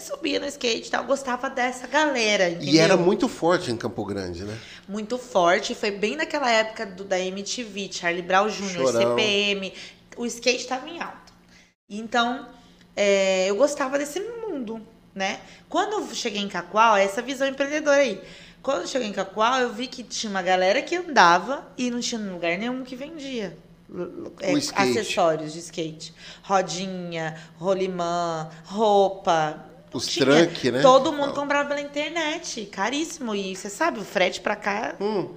Subia no skate e tal, gostava dessa galera. Entendeu? E era muito forte em Campo Grande, né? Muito forte. Foi bem naquela época do, da MTV, Charlie Brown Jr., CPM. O skate estava em alta. Então, é, eu gostava desse mundo, né? Quando eu cheguei em Cacoal, essa visão empreendedora aí. Quando eu cheguei em Cacoal, eu vi que tinha uma galera que andava e não tinha lugar nenhum que vendia. É, acessórios de skate. Rodinha, rolimã, roupa. Os trunk, né? Todo mundo comprava pela internet. Caríssimo. E você sabe, o frete pra cá. Hum.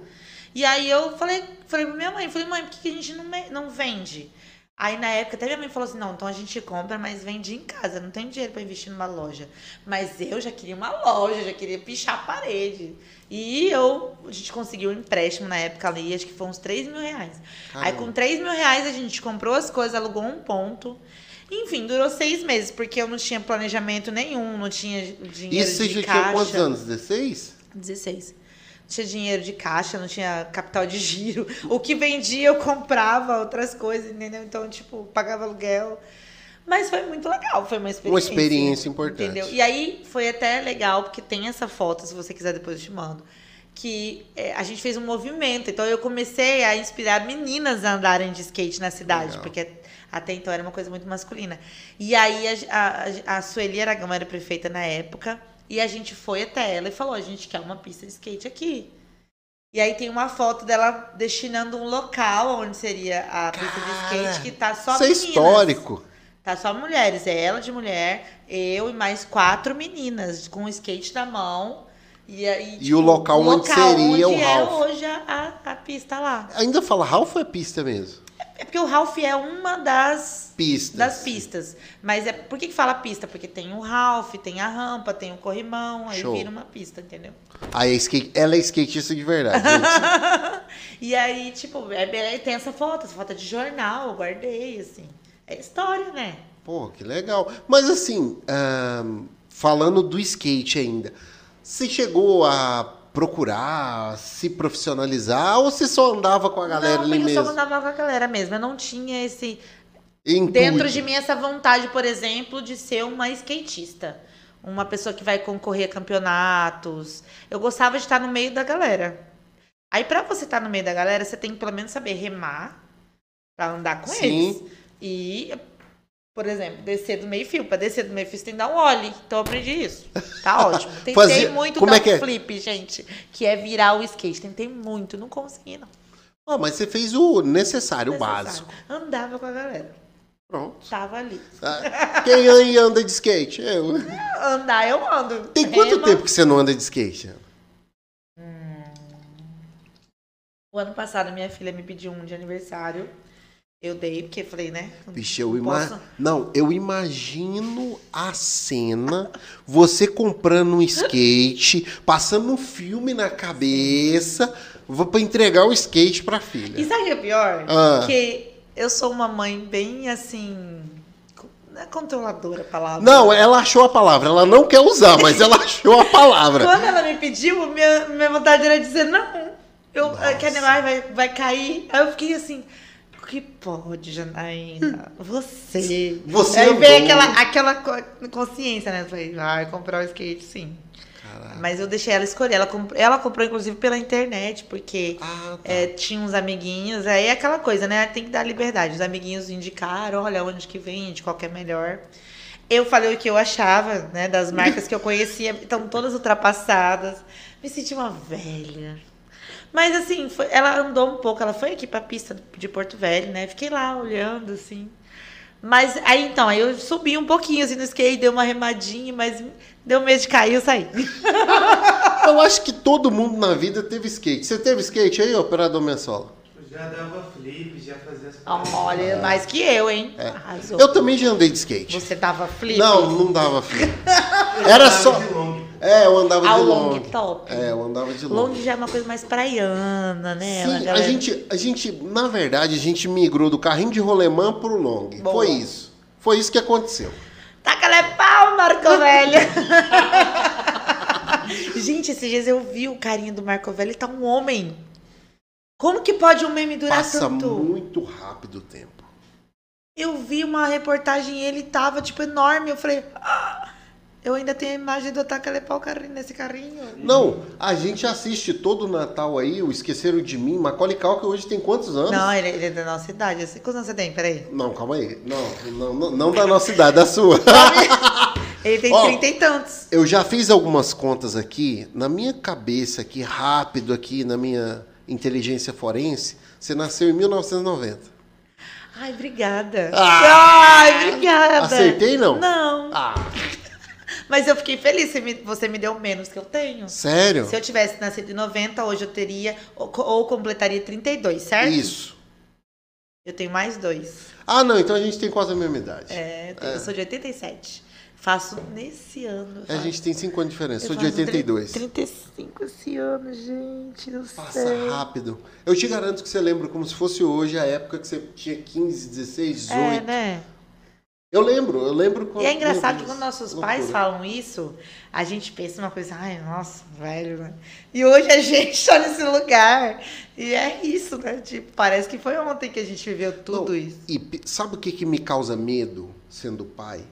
E aí eu falei, falei pra minha mãe, falei, mãe, por que a gente não, não vende? Aí na época até minha mãe falou assim: não, então a gente compra, mas vende em casa, não tem dinheiro para investir numa loja. Mas eu já queria uma loja, já queria pichar a parede. E eu, a gente conseguiu um empréstimo na época ali, acho que foi uns 3 mil reais. Caramba. Aí com 3 mil reais a gente comprou as coisas, alugou um ponto. Enfim, durou seis meses, porque eu não tinha planejamento nenhum, não tinha dinheiro Isso de caixa. Isso você já tinha quantos anos? 16? 16 tinha dinheiro de caixa, não tinha capital de giro. O que vendia eu comprava outras coisas, entendeu? Então, tipo, pagava aluguel. Mas foi muito legal, foi uma experiência. Uma experiência importante. Entendeu? E aí foi até legal, porque tem essa foto, se você quiser depois eu te mando, que é, a gente fez um movimento. Então eu comecei a inspirar meninas a andarem de skate na cidade, legal. porque até então era uma coisa muito masculina. E aí a, a, a Sueli Aragão era prefeita na época. E a gente foi até ela e falou: a gente quer uma pista de skate aqui. E aí tem uma foto dela destinando um local onde seria a pista de skate que tá só isso é meninas. é histórico. Tá só mulheres. É ela de mulher, eu e mais quatro meninas com o skate na mão. E, aí, tipo, e o local, o onde local seria onde o Ralph. é hoje a, a, pista lá. Ainda fala Ralph ou é pista mesmo? É porque o Ralph é uma das pistas. Das pistas. Mas é por que, que fala pista? Porque tem o Ralph, tem a rampa, tem o corrimão, aí Show. vira uma pista, entendeu? Aí é skate, ela é skatista de verdade. *laughs* e aí, tipo, é, tem essa foto, essa foto de jornal, eu guardei, assim. É história, né? Pô, que legal. Mas assim, falando do skate ainda, você chegou a procurar se profissionalizar ou você só andava com a galera não, ali mesmo? Eu só andava com a galera mesmo. Eu não tinha esse. Intuito. Dentro de mim, essa vontade, por exemplo, de ser uma skatista. Uma pessoa que vai concorrer a campeonatos. Eu gostava de estar no meio da galera. Aí, para você estar no meio da galera, você tem que pelo menos saber remar para andar com Sim. eles. E por exemplo, descer do meio fio. Para descer do meio fio, você tem que dar um ollie. Então eu aprendi isso. Tá *laughs* ótimo. Tentei Fazia... muito Como dar é que um é? flip, gente. Que é virar o skate. Tentei muito, não consegui, não. Oh, mas você fez o necessário, o básico. Andava com a galera. Pronto. Tava ali. Ah, quem aí anda de skate? Eu. Andar, eu ando. Tem quanto Rema. tempo que você não anda de skate? Hum. O ano passado, minha filha me pediu um de aniversário. Eu dei, porque falei, né? Bicho, eu ima... Não, eu imagino a cena, você comprando um skate, passando um filme na cabeça, para entregar o skate pra filha. E sabe o que é pior? Ah. Que eu sou uma mãe bem assim. Não é controladora a palavra. Não, ela achou a palavra. Ela não quer usar, mas ela *laughs* achou a palavra. Quando ela me pediu, minha, minha vontade era dizer não. Eu, que animal vai, vai cair. Aí eu fiquei assim que pode, Janaína? Você. Você Aí vem aquela, aquela consciência, né? Falei, vai comprar o skate, sim. Caraca. Mas eu deixei ela escolher. Ela, comp- ela comprou, inclusive, pela internet, porque Ah, tá. é, tinha uns amiguinhos. Aí é aquela coisa, né? Tem que dar liberdade. Os amiguinhos indicaram, olha onde que vende, qual que é melhor. Eu falei o que eu achava, né? Das marcas que eu conhecia, estão todas ultrapassadas. Me senti uma velha. Mas assim, foi- ela andou um pouco, ela foi aqui pra pista de Porto Velho, né? Fiquei lá olhando, assim. Mas aí então, aí eu subi um pouquinho assim no skate, dei uma remadinha, mas deu medo de cair, eu saí. *laughs* Eu acho que todo mundo na vida teve skate. Você teve skate aí, operador Mensola? Eu já dava flip, já fazia as Olha, mais que eu, hein? Arrasou. Eu também já andei de skate. Você dava flip? Não, não dava flip. *laughs* Era só. É, eu andava Ah, de long long. top. É, eu andava de long. Long já é uma coisa mais praiana, né? Sim, a galera- gente, a gente, na verdade, a gente migrou do carrinho de rolemã pro long. Boa. Foi isso. Foi isso que aconteceu. Taca-lhe pau, Marco Velho! *laughs* gente, esses dias eu vi o carinha do Marco Velho, ele tá um homem. Como que pode um meme durar Passa tanto? muito rápido o tempo. Eu vi uma reportagem e ele tava, tipo, enorme. Eu falei, ah, eu ainda tenho a imagem do Taca-lhe pau carrinho, nesse carrinho. Não, a gente assiste todo o Natal aí, o Esqueceram de Mim. Macaulay Culkin hoje tem quantos anos? Não, ele, ele é da nossa idade. assim. Quantos anos você tem? Peraí. Não, calma aí. Não, não, não, não da nossa idade, da sua. *laughs* Ele tem Ó. trinta e tantos. Eu já fiz algumas contas aqui, na minha cabeça aqui, rápido aqui, na minha inteligência forense, você nasceu em 1990. Ai, obrigada. Ah! Ai, obrigada. Acertei, não? Não. Ah, Mas eu fiquei feliz, você me, você me deu menos que eu tenho. sério? Se eu tivesse nascido em 90, hoje eu teria, ou, ou completaria 32, certo? Isso. Eu tenho mais dois. Ah, não, então a gente tem quase a mesma idade. É, eu, tenho- eu sou de 87. Faço nesse ano. A gente tem 5 anos de diferença. eu Sou de faço 82. 35 esse ano, gente do Passa céu. rápido. Eu te garanto que você lembra como se fosse hoje, a época que você tinha 15, 16, 18. É, né? Eu lembro, eu lembro quando. E é engraçado que quando nossos loucura. pais falam isso, a gente pensa uma coisa, ai, nossa, velho, né? E hoje a *laughs* gente tá nesse lugar. E é isso, né? Tipo, parece que foi ontem que a gente viveu tudo Não, isso. E sabe o que, que me causa medo, sendo pai?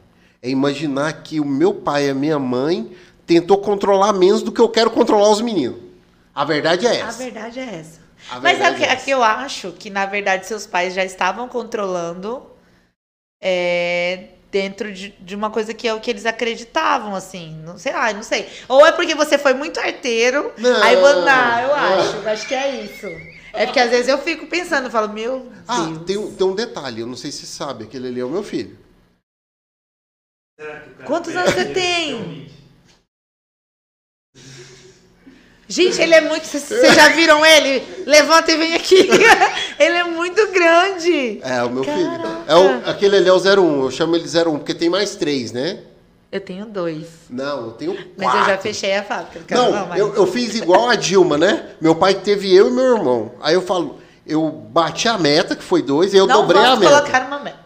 É imaginar que o meu pai e a minha mãe tentou controlar menos do que eu quero controlar os meninos. A verdade é A essa. verdade é essa. A Mas é que, é é que eu acho que, na verdade, seus pais já estavam controlando é, dentro de, de uma coisa que é o que eles acreditavam, assim. Não sei, ah, não sei. Ou é porque você foi muito arteiro. Não. Aí, vou- não, eu acho. Acho que é isso. É porque às vezes eu fico pensando, eu falo, meu Deus. Ah, tem, um- tem um detalhe, eu não sei se você sabe, aquele ali é o meu filho. Será que o cara Quantos anos você tem? realmente? Gente, ele é muito. Vocês já viram ele? Levanta e vem aqui. *laughs* ele é muito grande. É, o meu Caraca. filho. É o, aquele ali é o 01, eu chamo ele 01, porque tem mais três, né? Eu tenho dois. Não, eu tenho quatro. Mas eu já fechei a fábrica. Não, Não, não, eu, eu fiz igual a Dilma, né? Meu pai teve eu e meu irmão. Aí eu falo, eu bati a meta, que foi dois, e eu não dobrei a meta. colocar uma meta.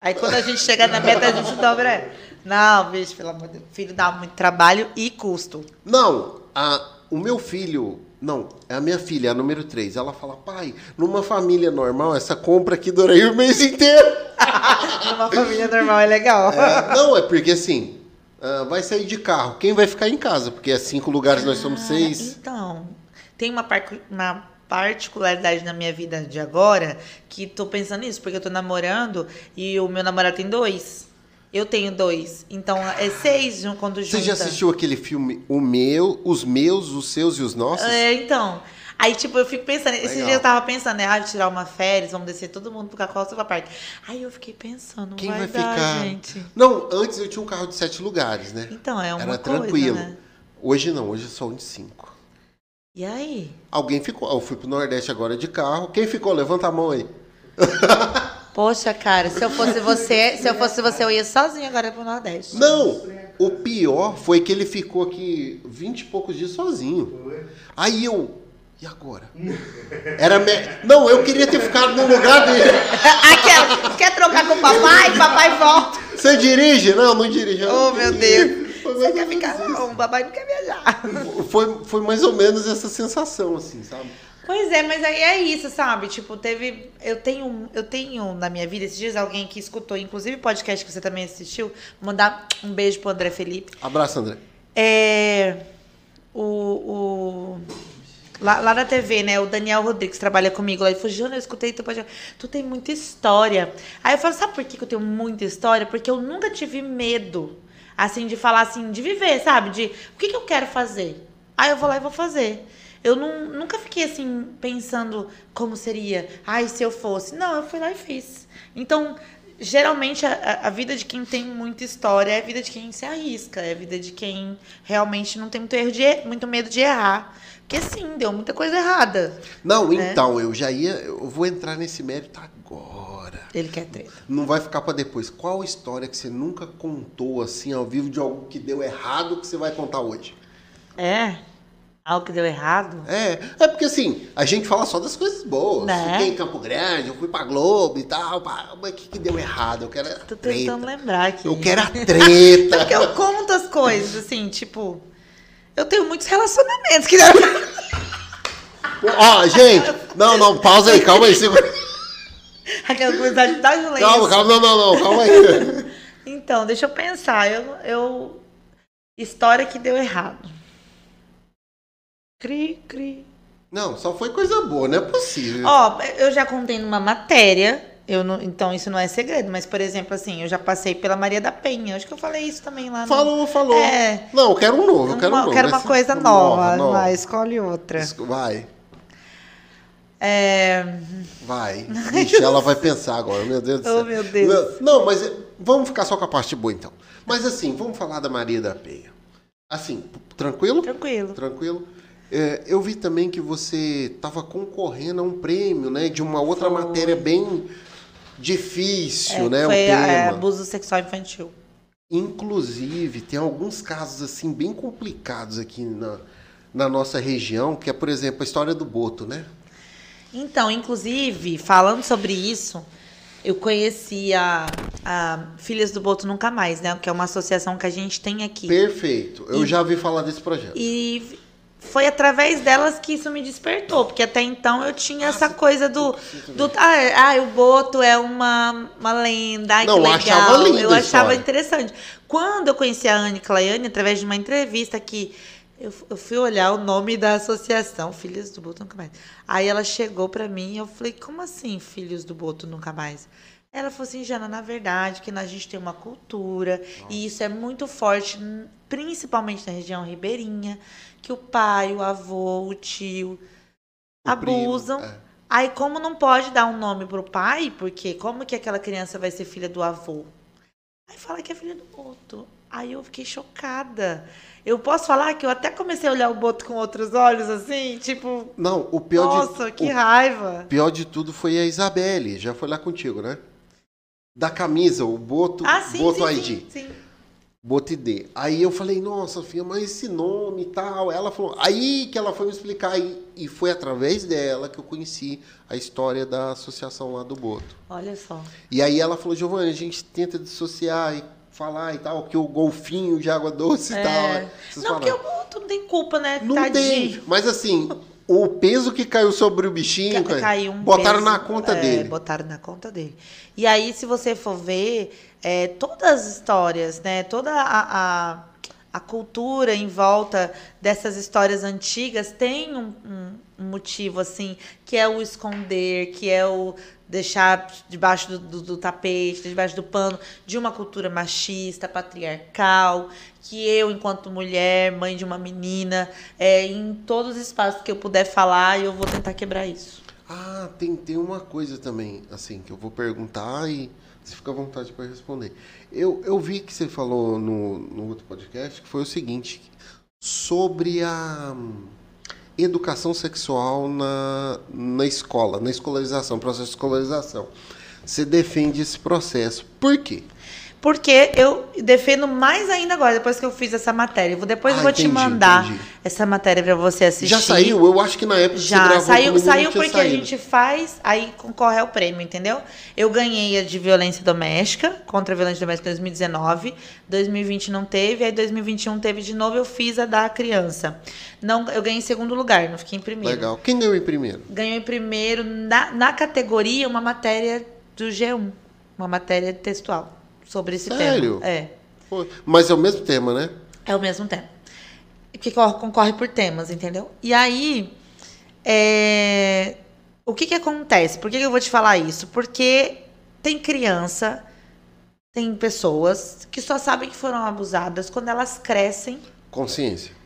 Aí quando a gente chegar na meta, a gente dobra ela. Não, bicho, pelo amor de Deus. Filho dá muito trabalho e custo. Não, a, o meu filho. Não, é a minha filha, a número 3. Ela fala, pai, numa família normal, essa compra aqui duraria o mês inteiro. *laughs* Numa família normal é legal. É, não, é porque assim, ah, vai sair de carro. Quem vai ficar em casa? Porque é cinco lugares, nós somos seis. Então, tem uma, par- uma particularidade na minha vida de agora que tô pensando nisso, porque eu tô namorando e o meu namorado tem dois. Eu tenho dois. Então, é seis quando junta. Você já assistiu aquele filme O Meu, Os Meus, Os Seus e os Nossos? É, então. Aí, tipo, eu fico pensando, Legal. dias eu tava pensando, né? Ah, tirar uma férias, vamos descer todo mundo pro Cacau pra parte. Aí eu fiquei pensando, Quem vai, vai dar, ficar? gente. Não, antes eu tinha um carro de sete lugares, né? Então, é uma Era coisa, tranquilo. né? Hoje não, hoje é só um de cinco. E aí? Alguém ficou. Eu fui pro Nordeste agora de carro. Quem ficou? Levanta a mão aí. *laughs* Poxa, cara, se eu fosse você, se eu fosse você, eu ia sozinha agora pro Nordeste. Não! O pior foi que ele ficou aqui vinte e poucos dias sozinho. Aí eu. E agora? Era me... Não, eu queria ter ficado no lugar dele. Aquela, quer trocar com o papai? Papai volta. Você dirige? Não, não dirige. Oh, não meu. Deus. Você quer ficar? Não, o papai não quer viajar. Foi, foi mais ou menos essa sensação, assim, sabe? Pois é, mas aí é isso, sabe? Tipo, teve. Eu tenho, eu tenho na minha vida, esses dias, alguém que escutou, inclusive podcast que você também assistiu, mandar um beijo pro André Felipe. Abraço, André. É, o, o- lá, lá na TV, né? O Daniel Rodrigues trabalha comigo lá. Ele falou, Jana, eu escutei teu podcast. Tu tem muita história. Aí eu falo, sabe por que que eu tenho muita história? Porque eu nunca tive medo, assim, de falar assim, de viver, sabe? De o que, que eu quero fazer. Aí eu vou lá e vou fazer. Eu não, nunca fiquei assim, pensando como seria. Ai, se eu fosse. Não, eu fui lá e fiz. Então, geralmente, a- a, vida de quem tem muita história é a vida de quem se arrisca. É a vida de quem realmente não tem muito, erro de, muito medo de errar. Porque sim, deu muita coisa errada. Não, É. então, eu já ia. Eu vou entrar nesse mérito agora. Ele quer treta. Não vai ficar pra depois. Qual história que você nunca contou assim ao vivo de algo que deu errado que você vai contar hoje? É? Algo que deu errado? É, é porque assim, a gente fala só das coisas boas. Né? Fiquei em Campo Grande, eu fui pra Globo e tal. pá, Mas o que, que deu errado? Eu quero a Tô tentando lembrar aqui. Eu quero a treta. *laughs* Porque eu conto as coisas, assim, tipo. Eu tenho muitos relacionamentos que deram. Ó, gente, não, não, pausa aí, calma aí. Segura. *laughs* Aquela curiosidade da Juliana. Calma, calma, não, não, não, calma aí. Então, deixa eu pensar. Eu, eu... História que deu errado. Cri, cri. Não, só foi coisa boa, não é possível. Ó, eu já contei numa matéria. Eu não, então, isso não é segredo. Mas, por exemplo, assim, eu já passei pela Maria da Penha. Acho que eu falei isso também lá no... Falou, falou. É. Não, eu quero um novo, eu quero um uma, novo. eu quero uma coisa nova. Vai, escolhe outra. Vai, É... vai. *laughs* Ixi, ela vai pensar agora, meu Deus do Oh, céu. meu Deus. Não, mas é, vamos ficar só com a parte boa então. Mas assim, vamos falar da Maria da Penha. Assim, tranquilo? Tranquilo. Tranquilo. É, eu vi também que você estava concorrendo a um prêmio, né? De uma outra Foi. matéria bem difícil, É, né? o foi tema. é, abuso sexual infantil. Inclusive, tem alguns casos assim bem complicados aqui na, na nossa região, que é, por exemplo, a história do Boto, né? Então, inclusive, falando sobre isso, eu conheci a, a Filhas do Boto Nunca Mais, né? Que é uma associação que a gente tem aqui. Perfeito. Eu E- já vi falar desse projeto. E foi através delas que isso me despertou, porque até então eu tinha essa coisa do. do ah, ah, o Boto é uma, uma lenda, ai, Não, que eu legal. achava linda eu achava interessante. Quando eu conheci a Anne Claiane, através de uma entrevista que. Eu, eu fui olhar o nome da associação, Filhos do Boto Nunca Mais. Aí ela chegou pra mim e eu falei, como assim, Filhos do Boto Nunca Mais? Ela falou assim, Jana, na verdade, que a gente tem uma cultura, e isso é muito forte, principalmente na região ribeirinha, que o pai, o avô, o tio O primo, abusam. é. Aí, como não pode dar um nome pro pai, porque como que aquela criança vai ser filha do avô? Aí fala que é filha do Boto. Aí eu fiquei chocada. Eu posso falar que eu até comecei a olhar o Boto com outros olhos, assim, tipo, Não, o pior nossa, de que o raiva. pior de tudo foi a Isabelle, já foi lá contigo, né? Da camisa, o Boto, Ah, sim, Boto sim, ID. sim, sim. Boto ID. Aí eu falei, nossa, filha, mas esse nome e tal. Ela falou, aí que ela foi me explicar. E, e foi através dela que eu conheci a história da associação lá do Boto. Olha só. E aí ela falou, Giovanni, a gente tenta dissociar e falar e tal, que o golfinho de água doce e É. tal. Vocês Não, porque o Boto não tem culpa, né? Não Tadinho. tem. Mas assim, *laughs* o peso que caiu sobre o bichinho, Ca- caiu um botaram peso, na conta é, dele. Botaram na conta dele. E aí, se você for ver, é, todas as histórias, né? Toda a, a, a cultura em volta dessas histórias antigas tem um, um- motivo, assim, que é o esconder, que é o deixar debaixo do, do- do tapete, debaixo do pano, de uma cultura machista, patriarcal, que eu, enquanto mulher, mãe de uma menina, é, em todos os espaços que eu puder falar, eu vou tentar quebrar isso. Ah, tem, tem uma coisa também, assim, que eu vou perguntar e você fica à vontade para responder. Eu, eu vi que você falou no, no outro podcast que foi o seguinte, sobre a hum, educação sexual na, na escola, na escolarização, processo de escolarização. Você defende esse processo. Por quê? Porque eu defendo mais ainda agora, depois que eu fiz essa matéria. Eu vou- Depois eu Ah, vou te entendi, mandar entendi. essa matéria para você assistir. Já saiu? Eu acho que na época que você Já, gravou saiu, saiu porque a saído. gente faz, aí concorre ao prêmio, entendeu? Eu ganhei a de violência doméstica, contra a violência doméstica em 2019, 2020 não teve, aí 2021 teve de novo, eu fiz a da criança. Não, eu ganhei em segundo lugar, não fiquei em primeiro. Legal. Quem deu em primeiro? Ganhou em primeiro, na, na categoria, uma matéria do G1, uma matéria textual sobre esse Sério? tema. É. Mas é o mesmo tema, né? É o mesmo tema. que concorre por temas, entendeu? E aí, é, o que que acontece? Por que, que eu vou te falar isso? Porque tem criança, tem pessoas que só sabem que foram abusadas quando elas crescem. Consciência.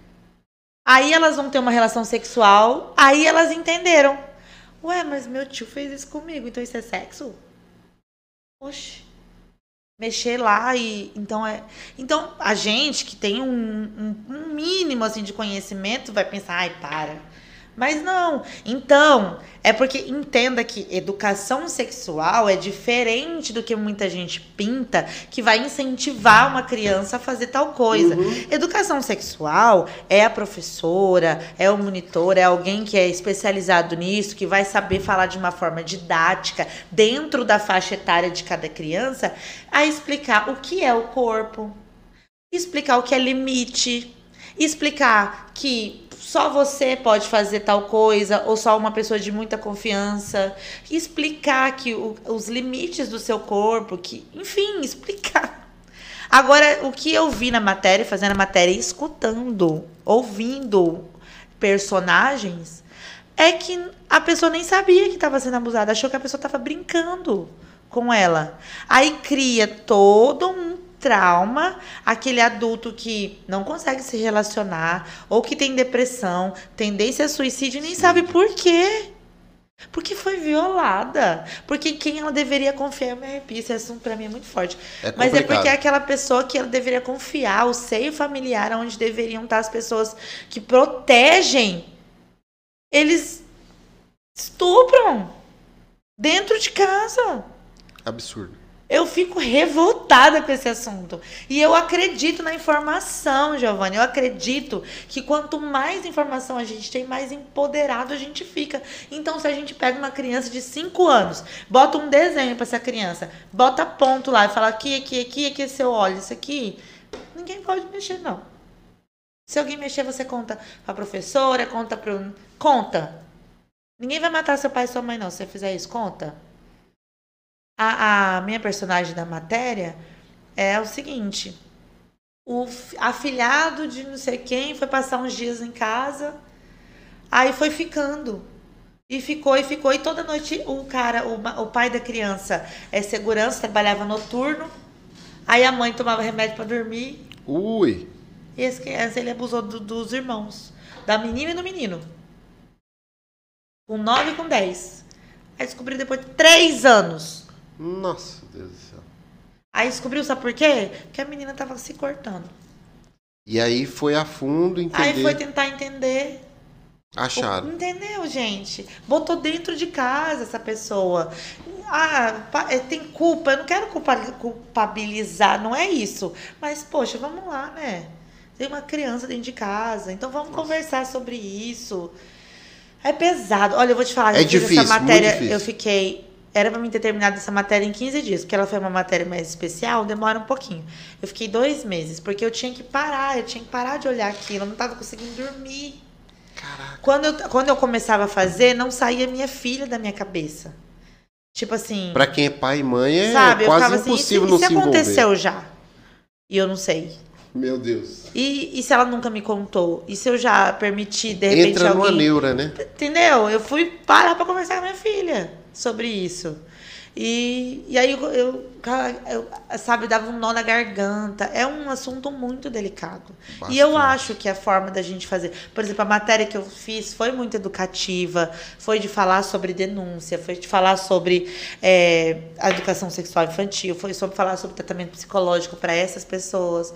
Aí elas vão ter uma relação sexual, aí elas entenderam. Ué, mas meu tio fez isso comigo, então isso é sexo? Oxe. Mexer lá e. Então é. Então, a gente que tem um, um, um mínimo assim de conhecimento vai pensar, ai, para mas não. Então, é porque entenda que educação sexual é diferente do que muita gente pinta, que vai incentivar uma criança a fazer tal coisa. Uhum. Educação sexual é a professora, é o monitor, é alguém que é especializado nisso, que vai saber falar de uma forma didática, dentro da faixa etária de cada criança, a explicar o que é o corpo, explicar o que é limite, explicar que só você pode fazer tal coisa, ou só uma pessoa de muita confiança. explicar que o, os limites do seu corpo, que, enfim, *laughs* explicar. Agora, o que eu vi na matéria, fazendo a matéria, escutando, ouvindo personagens, é que a pessoa nem sabia que estava sendo abusada, achou que a pessoa estava brincando com ela. Aí cria todo um trauma, aquele adulto que não consegue se relacionar, ou que tem depressão, tendência a suicídio e nem sabe por quê. Porque foi violada. Porque quem ela deveria confiar, eu me arrepio, esse assunto pra mim é muito forte. É Mas é porque é aquela pessoa que ela deveria confiar, o seio familiar, onde deveriam estar as pessoas que protegem. Eles estupram dentro de casa. Absurdo. Eu fico revoltada com esse assunto. E eu acredito na informação, Giovanni. Eu acredito que quanto mais informação a gente tem, mais empoderado a gente fica. Então, se a gente pega uma criança de 5 anos, bota um desenho para essa criança, bota ponto lá e fala aqui, aqui, aqui, aqui, seu olho, isso aqui, ninguém pode mexer, não. Se alguém mexer, você conta pra professora, conta pro. Conta. Ninguém vai matar seu pai e sua mãe, não. Se você fizer isso, conta. A, a minha personagem da matéria é o seguinte: o afilhado de não sei quem foi passar uns dias em casa, aí foi ficando. E ficou, e ficou. E toda noite o cara, o, o pai da criança é segurança, trabalhava noturno. Aí a mãe tomava remédio para dormir. Ui! E esse criança, ele abusou do, dos irmãos. Da menina e do menino. Com 9 e com 10. Aí descobriu depois de 3 anos. Nossa, Deus do céu. Aí descobriu, sabe por quê? Porque a menina tava se cortando. E aí foi a fundo entender. Aí foi tentar entender. Acharam. Entendeu, gente? Botou dentro de casa essa pessoa. Ah, é, tem culpa. Eu não quero culpabilizar, não é isso. Mas, poxa, vamos lá, né? Tem uma criança dentro de casa, então vamos Nossa. conversar sobre isso. É pesado. Olha, eu vou te falar, é difícil, essa matéria, eu fiquei era para mim ter terminado essa matéria em 15 dias, porque ela foi uma matéria mais especial, demora um pouquinho. Eu fiquei dois meses, porque eu tinha que parar, eu tinha que parar de olhar aquilo, eu não estava conseguindo dormir. Caraca. Quando eu, quando eu começava a fazer, não saía minha filha da minha cabeça. Tipo assim. Para quem é pai e mãe é sabe, quase assim, impossível assim, não se, se aconteceu já? E eu não sei. Meu Deus. E, e se ela nunca me contou? E se eu já permiti, de repente, Entra alguém... numa neura, né? Entendeu? Eu fui parar para conversar com a minha filha sobre isso. E, e aí eu, eu, eu, sabe, dava um nó na garganta. É um assunto muito delicado. Bastante. E eu acho que a forma da gente fazer. Por exemplo, a matéria que eu fiz foi muito educativa, foi de falar sobre denúncia, foi de falar sobre é, a educação sexual infantil, foi sobre falar sobre tratamento psicológico para essas pessoas.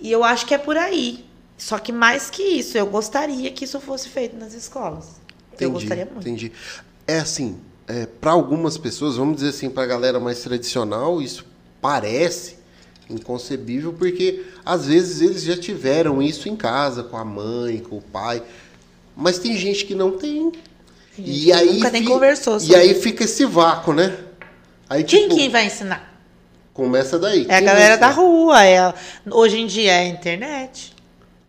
E eu acho que é por aí. Só que mais que isso, eu gostaria que isso fosse feito nas escolas. Entendi, eu gostaria muito. Entendi. É assim, é, para algumas pessoas, vamos dizer assim, para a galera mais tradicional, isso parece inconcebível, porque às vezes eles já tiveram isso em casa, com a mãe, com o pai. Mas tem gente que não tem. e aí nunca nem conversou sobre E aí fica esse vácuo, né? Aí, Quem tipo, que vai ensinar? Começa daí. É a galera da rua. É, hoje em dia é a internet.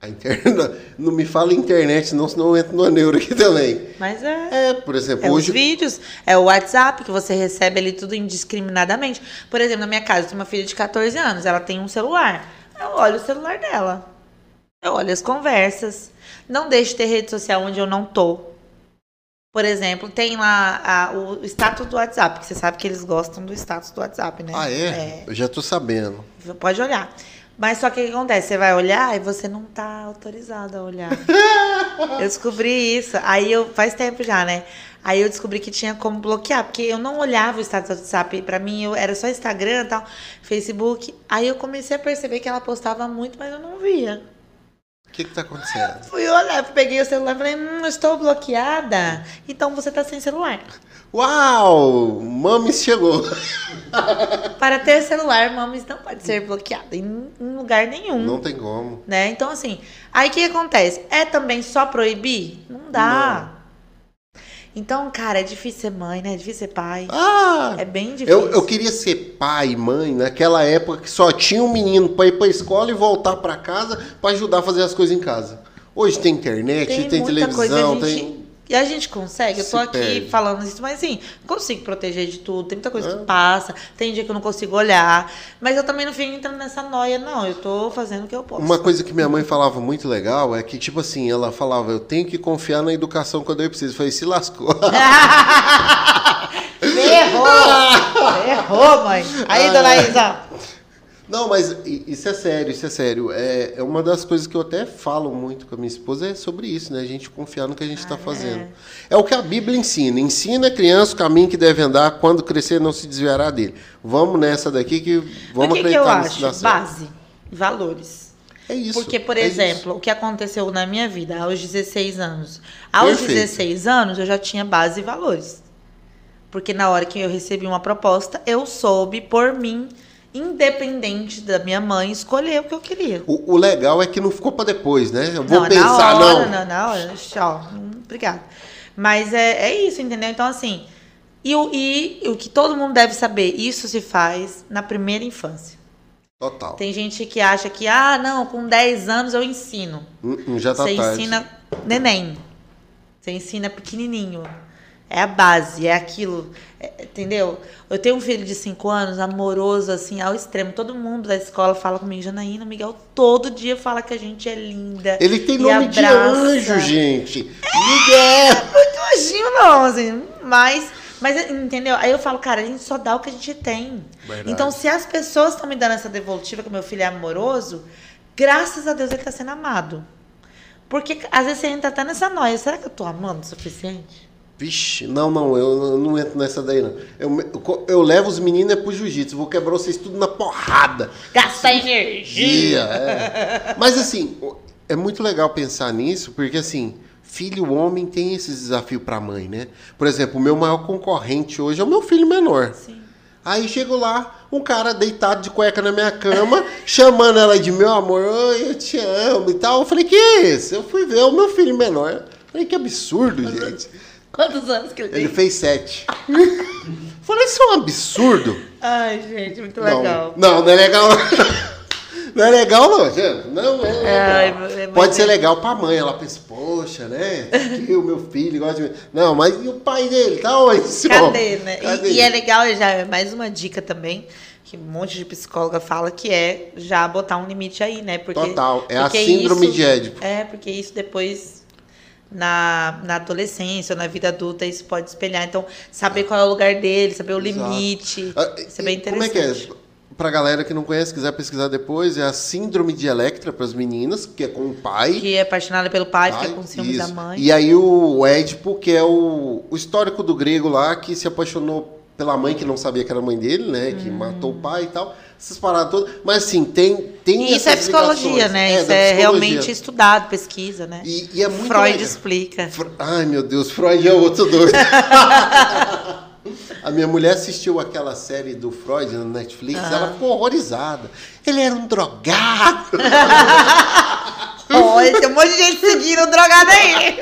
A internet, *laughs* não me fala internet, senão, senão eu entro no neuro aqui também. Mas é. É, por exemplo, é hoje. Os vídeos, é o WhatsApp que você recebe ali tudo indiscriminadamente. Por exemplo, na minha casa, eu tenho uma filha de 14 anos, ela tem um celular. Eu olho o celular dela. Eu olho as conversas. Não deixo de ter rede social onde eu não tô. Por exemplo, tem lá a- o status do WhatsApp, que você sabe que eles gostam do status do WhatsApp, né? Ah, é? Eu já tô sabendo. Pode olhar. Mas só que o que acontece? Você vai olhar e você não tá autorizado a olhar. *laughs* eu descobri isso. Aí eu. Faz tempo já, né? Aí eu descobri que tinha como bloquear, porque eu não olhava o status do WhatsApp. Pra mim, eu, era só Instagram e tal, Facebook. Aí eu comecei a perceber que ela postava muito, mas eu não via. O que que tá acontecendo? Fui olhar, peguei o celular e falei, hum, estou bloqueada. Então você tá sem celular. Uau! Mames chegou. Para ter celular, mames não pode ser bloqueada em, em lugar nenhum. Não tem como. né? Então, assim, aí o que acontece? É também só proibir? Não dá. Então, cara, é difícil ser mãe, né? É difícil ser pai. Ah! É bem difícil. Eu, eu queria ser pai e mãe naquela época que só tinha um menino pra ir pra escola e voltar pra casa pra ajudar a fazer as coisas em casa. Hoje tem internet, tem, coisa, televisão, a gente- tem. E a gente consegue, eu tô aqui perde. falando isso, mas assim, consigo proteger de tudo, tem muita coisa É. que passa, tem dia que eu não consigo olhar, mas eu também não fico entrando nessa noia, não, eu tô fazendo o que eu posso. Uma coisa que minha mãe falava muito legal é que, tipo assim, ela falava, eu tenho que confiar na educação quando eu preciso. Eu falei, se lascou. *laughs* Errou! Errou, mãe! Aí, dona Isa! Não, mas isso é sério, isso é sério. É, é uma das coisas que eu até falo muito com a minha esposa é sobre isso, né? A gente confiar no que a gente está fazendo. É o que a Bíblia ensina. Ensina a criança o caminho que deve andar, quando crescer não se desviará dele. Vamos nessa daqui que vamos o que, que eu acreditar acho? Base, valores. É isso. Porque, por é exemplo, o que aconteceu na minha vida aos 16 anos? Aos Perfeito. 16 anos, eu já tinha base e valores. Porque na hora que eu recebi uma proposta, eu soube, por mim, independente da minha mãe, escolher o que eu queria. O, o legal é que não ficou para depois, né? Eu vou não, pensar, na hora, não. não. Na hora, tchau. Hum, Obrigada. Mas é, é isso, entendeu? Então, assim, e o, e o que todo mundo deve saber, isso se faz na primeira infância. Total. Tem gente que acha que, ah, não, com 10 anos eu ensino. Hum, hum, já tá Você tarde. ensina neném. Você ensina pequenininho. É a base, é aquilo. é- entendeu? Eu tenho um filho de 5 anos, amoroso, assim, ao extremo. Todo mundo da escola fala comigo, Janaína, Miguel, todo dia fala que a gente é linda. Ele tem nome de abraça. anjo, gente. Miguel! *laughs* Muito anjinho, não, assim. Mas, mas, entendeu? Aí eu falo, cara, a gente só dá o que a gente tem. Verdade. Então, se as pessoas estão me dando essa devolutiva que meu filho é amoroso, graças a Deus ele tá sendo amado. Porque às vezes você entra até nessa noia. Será que eu tô amando o suficiente? Vixe, não, não, eu não entro nessa daí, não. Eu, eu, eu levo os meninos é pro jiu-jitsu, vou quebrar vocês tudo na porrada. Gasta energia! É. Mas assim, é muito legal pensar nisso, porque assim, filho homem tem esse desafio pra mãe, né? Por exemplo, o meu maior concorrente hoje é o meu filho menor. Sim. Aí chego lá, um cara deitado de cueca na minha cama, *laughs* chamando ela de meu amor, oi, eu te amo e tal. Eu falei, que é isso? Eu fui ver o meu filho menor. Falei, que absurdo, gente. Quantos anos que ele tem? Ele fez sete. *laughs* Falei, isso é um absurdo. Ai, gente, muito Não, legal. Não, não é legal. Não *laughs* é legal, não, gente. Não é legal. Mas- Pode ser legal pra mãe. Ela pensa, poxa, né? Aqui o meu filho gosta de mim. Não, mas e o pai dele? Tá onde? Cadê, né? E- Cadê? E, é legal, já é mais uma dica também, que um monte de psicóloga fala, que é já botar um limite aí, né? Porque, Total, é a porque síndrome isso- de Édipo. É, porque isso depois, na, na adolescência, na vida adulta, isso pode espelhar. Então, saber qual é o lugar dele, saber o Exato. limite, Ah, isso é bem e Como é interessante. que é? Pra galera que não conhece, quiser pesquisar depois, é a síndrome de Electra pras meninas, que é com o pai. Que é apaixonada pelo pai, Pai, fica com ciúmes da mãe. E aí o Édipo, que é o, o histórico do grego lá, que se apaixonou pela mãe que não sabia que era a mãe dele, né? Que matou o pai e tal. Essas paradas todas. Mas assim, tem. tem E isso é psicologia, né? da isso é realmente estudado, pesquisa, né? E, e é muito Freud legal. explica. Ai, meu Deus, Freud é outro doido. *laughs* A minha mulher assistiu aquela série do Freud na Netflix, Ah. ela ficou horrorizada. Ele era um drogado. *laughs* Olha, tem um monte de gente seguindo drogada aí.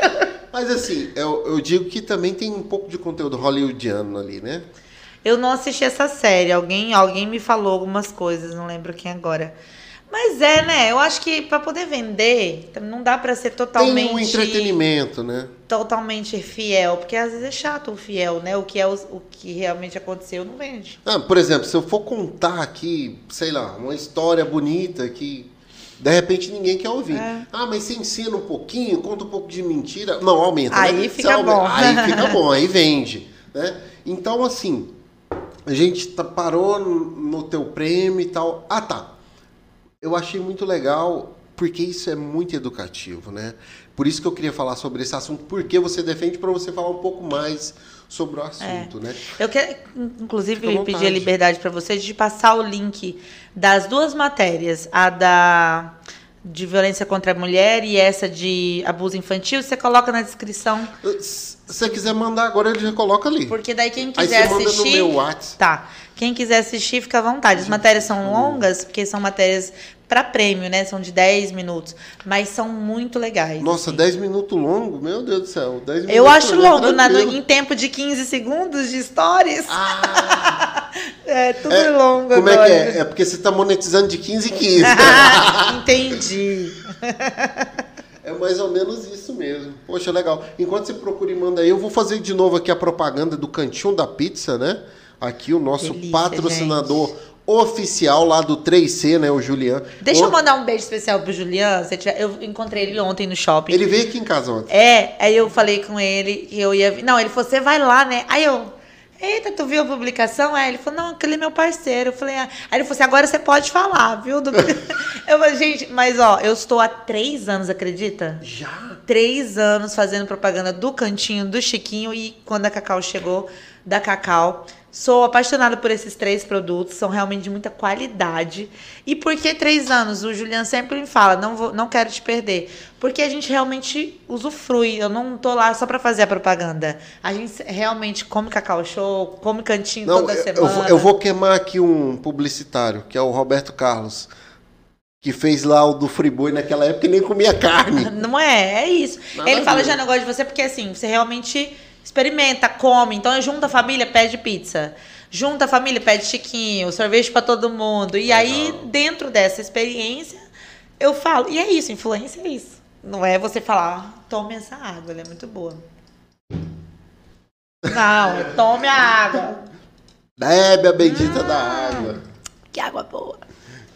Mas assim, eu, eu digo que também tem um pouco de conteúdo hollywoodiano ali, né? Eu não assisti essa série. Alguém, alguém me falou algumas coisas, não lembro quem agora. Mas é, né? Eu acho que pra poder vender, não dá pra ser totalmente Tem um entretenimento, né? totalmente fiel, porque às vezes é chato o fiel, né? O que é o, o que realmente aconteceu não vende. Ah, por exemplo, se eu for contar aqui, sei lá, uma história bonita que De repente ninguém quer ouvir. É. Ah, mas você ensina um pouquinho, conta um pouco de mentira. Não, aumenta. Aí né? fica aumenta- bom. Aí fica bom, aí vende. Né? Então, assim, a gente tá- parou no teu prêmio e tal. Ah, tá. Eu achei muito legal, porque isso é muito educativo, né? Por isso que eu queria falar sobre esse assunto, porque você defende para você falar um pouco mais sobre o assunto, né? Eu quero, inclusive, pedir a liberdade para vocês de passar o link das duas matérias, a da de violência contra a mulher e essa de abuso infantil, você coloca na descrição, Se você quiser mandar agora, ele já coloca ali. porque daí quem Aí quiser você manda no assistir, meu WhatsApp. tá. Quem quiser assistir, fica à vontade. As matérias são longas, porque são matérias para prêmio, né? São de 10 minutos, mas são muito legais. Nossa, assim. 10 minutos longo? Meu Deus do céu. 10 minutos Eu acho é longo, na- em tempo de 15 segundos de stories. Ah, *laughs* É tudo é, longo como agora. é que é? É porque você tá monetizando de 15 em 15. *laughs* Entendi. *laughs* é mais ou menos isso mesmo. Poxa, legal. Enquanto você procura e manda aí, eu vou fazer de novo aqui a propaganda do Cantinho da Pizza, né? Aqui o nosso Delícia, patrocinador oficial lá do 3C, né? O Julian. Deixa eu Ont- mandar um beijo especial pro Julian. Se tiver- eu encontrei ele ontem no shopping. Ele veio aqui em casa ontem. É, aí eu falei com ele que eu ia. vir- Não, ele falou, você vai lá, né? Aí eu. Eita, tu viu a publicação? Aí ele falou, não, aquele é meu parceiro. Eu falei, ah. Aí ele falou assim, agora você pode falar, viu? Do- *laughs* eu falei, gente, mas ó, eu estou há três anos, acredita? Já? três anos fazendo propaganda do cantinho do Chiquinho e quando a Cacau chegou, da Cacau. Sou apaixonada por esses três produtos, são realmente de muita qualidade. E por que três anos? O Julian sempre me fala, não, vou, não quero te perder. Porque a gente realmente usufrui. Eu não tô lá só pra fazer a propaganda. A gente realmente come Cacau Show, come cantinho Não, toda eu, semana. eu vou, eu vou queimar aqui um publicitário, que é o Roberto Carlos. Que fez lá o do Friboi naquela época e nem comia carne. Não é, é isso. Nada Ele fala, já não gosto de você porque assim, você realmente experimenta, come. Então, junta a família, pede pizza. Junta a família, pede chiquinho, sorvete pra todo mundo. E aí, dentro dessa experiência, eu falo. E é isso, influência é isso. Não é você falar, "Ah, tome essa água, ela é muito boa. Não, *laughs* tome a água. Bebe a bendita da água. Que água boa.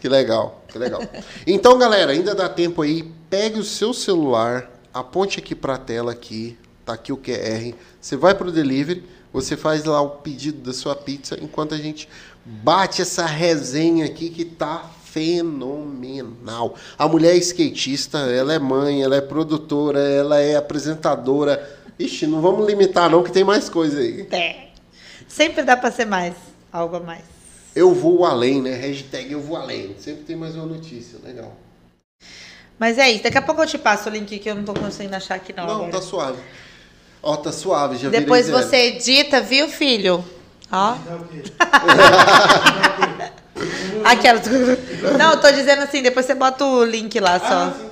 Que legal, que legal. Então, galera, ainda dá tempo aí. Pegue o seu celular, aponte aqui pra tela aqui, tá aqui o QR. Você vai pro delivery, você faz lá o pedido da sua pizza, enquanto a gente bate essa resenha aqui que tá fenomenal. A mulher é skatista, ela é mãe, ela é produtora, ela é apresentadora. Ixi, não vamos limitar não, que tem mais coisa aí. É. Sempre dá pra ser mais. Algo a mais. Eu vou além, né? Hashtag eu vou além. Sempre tem mais uma notícia, legal. Mas é isso. Daqui a pouco eu te passo o link que eu não tô conseguindo achar aqui não. Não, agora. tá suave. Ó, tá suave, já Depois virei zero. você edita, viu, filho? Ó. *laughs* Aquela. Não, eu tô dizendo assim, depois você bota o link lá Ah, só. sim.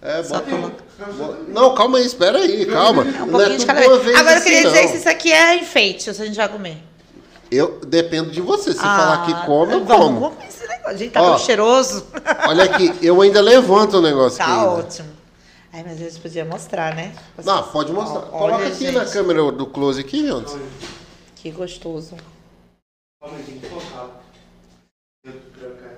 É, Só bota- coloca. Não, calma aí, espera aí, calma. Um não pouquinho é de cada vez. vez Agora eu assim, queria dizer não. se isso aqui é enfeite, ou se a gente vai comer. Eu dependo de você. Se Ah, falar que come, eu vamos como. comer esse negócio. Gente, tá Ó. tão cheiroso. Olha aqui, eu ainda levanto o negócio aqui. Tá ainda. ótimo. Ai, mas a gente podia mostrar, né? Não, pode mostrar. Ó, Coloca olha, aqui na gente, câmera do close aqui. Olha, Que gostoso. que.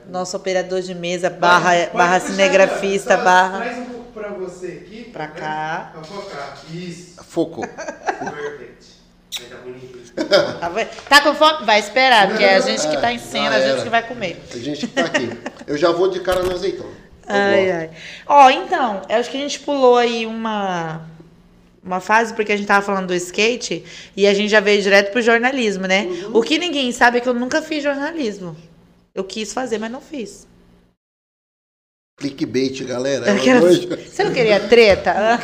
Nosso operador de mesa, barra, Pode- pode barra cinegrafista, só barra. Traz um pouco pra você aqui. Pra né? cá. Pra focar. Isso. Focou. Tá? Tá com fome? Vai esperar, porque é a gente que tá em cena, a gente era. que vai comer. A gente tá aqui. Eu já vou de cara no azeitona. Ai, ai. Ó, então, acho que a gente pulou aí uma, uma fase, porque a gente tava falando do skate e a gente já veio direto pro jornalismo, né? Uhum. O que ninguém sabe é que eu nunca fiz jornalismo. Eu quis fazer, mas não fiz. Clickbait, galera. Aquelas- *laughs* Hoje- Você não queria treta? *laughs*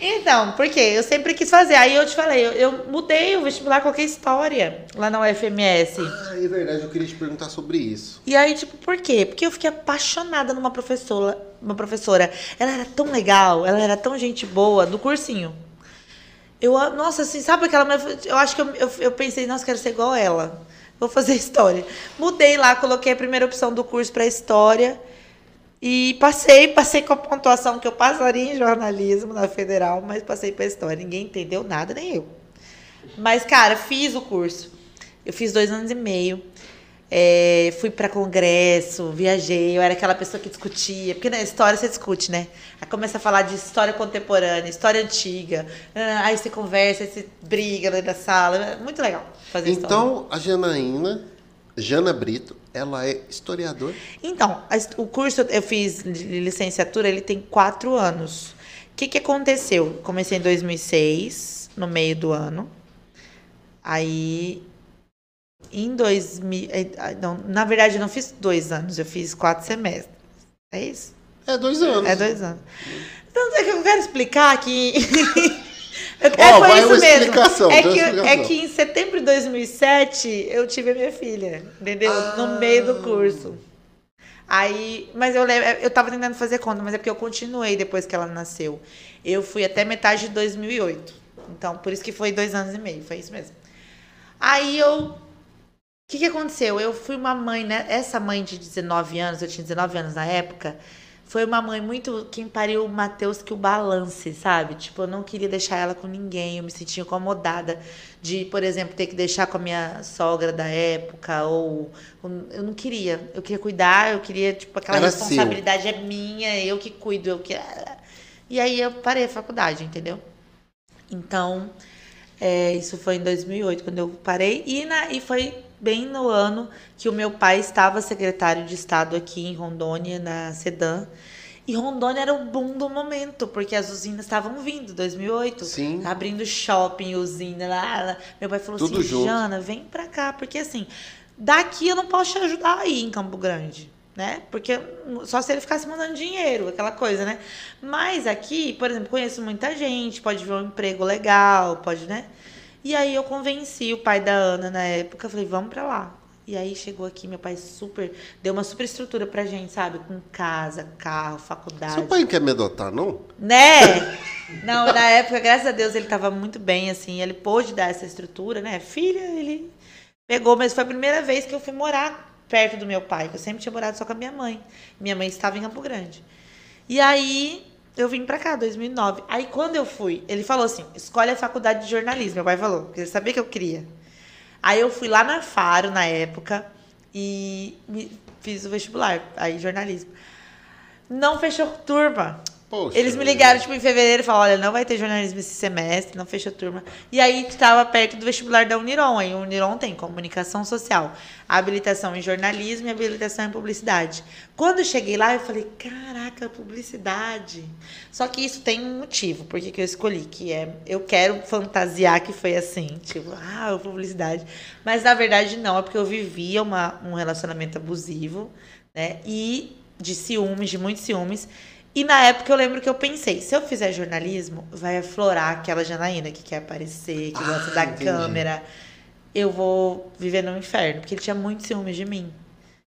então, por quê? Eu sempre quis fazer. Aí eu te falei, eu, eu mudei o vestibular, coloquei história lá na UFMS. Ah, é verdade, eu queria te perguntar sobre isso. E aí, tipo, por quê? Porque eu fiquei apaixonada numa professora, uma professora. Ela era tão legal, ela era tão gente boa, do cursinho. Eu, nossa, assim, sabe aquela. Eu acho que eu, eu, eu pensei, nossa, quero ser igual ela. Vou fazer história. Mudei lá, coloquei a primeira opção do curso para história. E passei, passei com a pontuação que eu passaria em jornalismo na federal, mas passei para história. Ninguém entendeu nada, nem eu. Mas, cara, fiz o curso. Eu fiz dois anos e meio. É, fui para congresso, viajei, eu era aquela pessoa que discutia, porque na história você discute, né? Aí começa a falar de história contemporânea, história antiga, ah, aí você conversa, aí você briga dentro da sala, muito legal fazer história. Então, a Janaína, Jana Brito, ela é historiadora. Então, o curso eu fiz de licenciatura, ele tem quatro anos. O que, que aconteceu? Comecei em 2006, no meio do ano. Aí, em 2000... eh, ah, Não, na verdade, eu não fiz dois anos, eu fiz quatro semestres. É isso? É dois anos. É dois anos. Então, é eu quero explicar que... *laughs* Ó, é, foi vai isso mesmo. é, que, é que em setembro de 2007 eu tive a minha filha, entendeu? Ah. No meio do curso. Aí, mas eu lembro, eu tava tentando fazer conta, mas é porque eu continuei depois que ela nasceu. Eu fui até metade de 2008. Então, por isso que foi dois anos e meio, foi isso mesmo. Aí eu. O que, que aconteceu? Eu fui uma mãe, né? Essa mãe de 19 anos, eu tinha 19 anos na época, foi uma mãe muito. Quem pariu o Matheus que o balance, sabe? Tipo, eu não queria deixar ela com ninguém, eu me sentia incomodada de, por exemplo, ter que deixar com a minha sogra da época, ou. Eu não queria. Eu queria cuidar, eu queria, tipo, aquela Era responsabilidade é minha, eu que cuido, eu que. E aí eu parei a faculdade, entendeu? Então, é, isso foi em 2008, quando eu parei. E, na, e foi bem no ano que o meu pai estava secretário de Estado aqui em Rondônia, na Sedan. E Rondônia era o boom do momento, porque as usinas estavam vindo, 2008. Sim. Abrindo shopping, usina lá. lá. Meu pai falou Tudo assim, junto. Jana, vem pra cá. Porque assim, daqui eu não posso te ajudar aí em Campo Grande. Né? Porque só se ele ficasse mandando dinheiro, aquela coisa, né? Mas aqui, por exemplo, conheço muita gente, pode ver um emprego legal, pode, né? E aí eu convenci o pai da Ana na época, falei, vamos pra lá. E aí chegou aqui, meu pai super, deu uma super estrutura pra gente, sabe? Com casa, carro, faculdade. Seu pai não quer me adotar, não? Né? Não, na época, graças a Deus, ele tava muito bem, assim, ele pôde dar essa estrutura, né? Filha, ele pegou, mas foi a primeira vez que eu fui morar perto do meu pai, que eu sempre tinha morado só com a minha mãe. Minha mãe estava em Campo Grande. E aí eu vim pra cá, 2009. Aí quando eu fui, ele falou assim: escolhe a faculdade de jornalismo. Meu pai falou, porque ele sabia que eu queria. Aí eu fui lá na Faro, na época, e fiz o vestibular, aí jornalismo. Não fechou turma. Poxa. Eles me ligaram, tipo, em fevereiro e falaram, olha, não vai ter jornalismo esse semestre, não fechou turma. E aí estava perto do vestibular da Uniron. Aí o Uniron tem comunicação social, habilitação em jornalismo e habilitação em publicidade. Quando eu cheguei lá, eu falei, caraca, publicidade. Só que isso tem um motivo, porque que eu escolhi, que é, eu quero fantasiar que foi assim, tipo, ah, publicidade. Mas na verdade não, é porque eu vivia uma, um relacionamento abusivo, né? E de ciúmes, de muitos ciúmes. E na época eu lembro que eu pensei, se eu fizer jornalismo, vai aflorar aquela Janaína que quer aparecer, que gosta Ah, da entendi. câmera. Eu vou viver no inferno, porque ele tinha muito ciúmes de mim.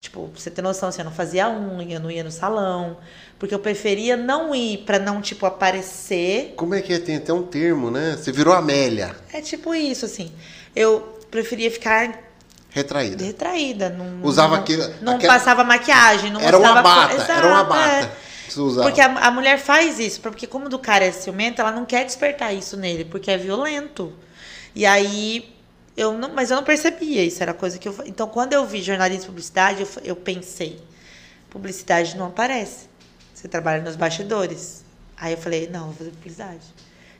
Tipo, pra você ter noção, assim, eu não fazia unha, não ia no salão, porque eu preferia não ir pra não, tipo, aparecer. Como é que é? Tem até um termo, né? Você virou Amélia. É tipo isso, assim. Eu preferia ficar Retraída. retraída. Não, Usava não, aquele- Não aquela- passava maquiagem, não Era uma bata, co- era uma Exato, é. Porque a, a mulher faz isso, porque como do cara é ciumento, ela não quer despertar isso nele, porque é violento. E aí, eu não, mas eu não percebia isso, era coisa que eu. Então, quando eu vi jornalismo e publicidade, eu, eu pensei, publicidade não aparece. Você trabalha nos bastidores. Aí eu falei, não, vou fazer publicidade.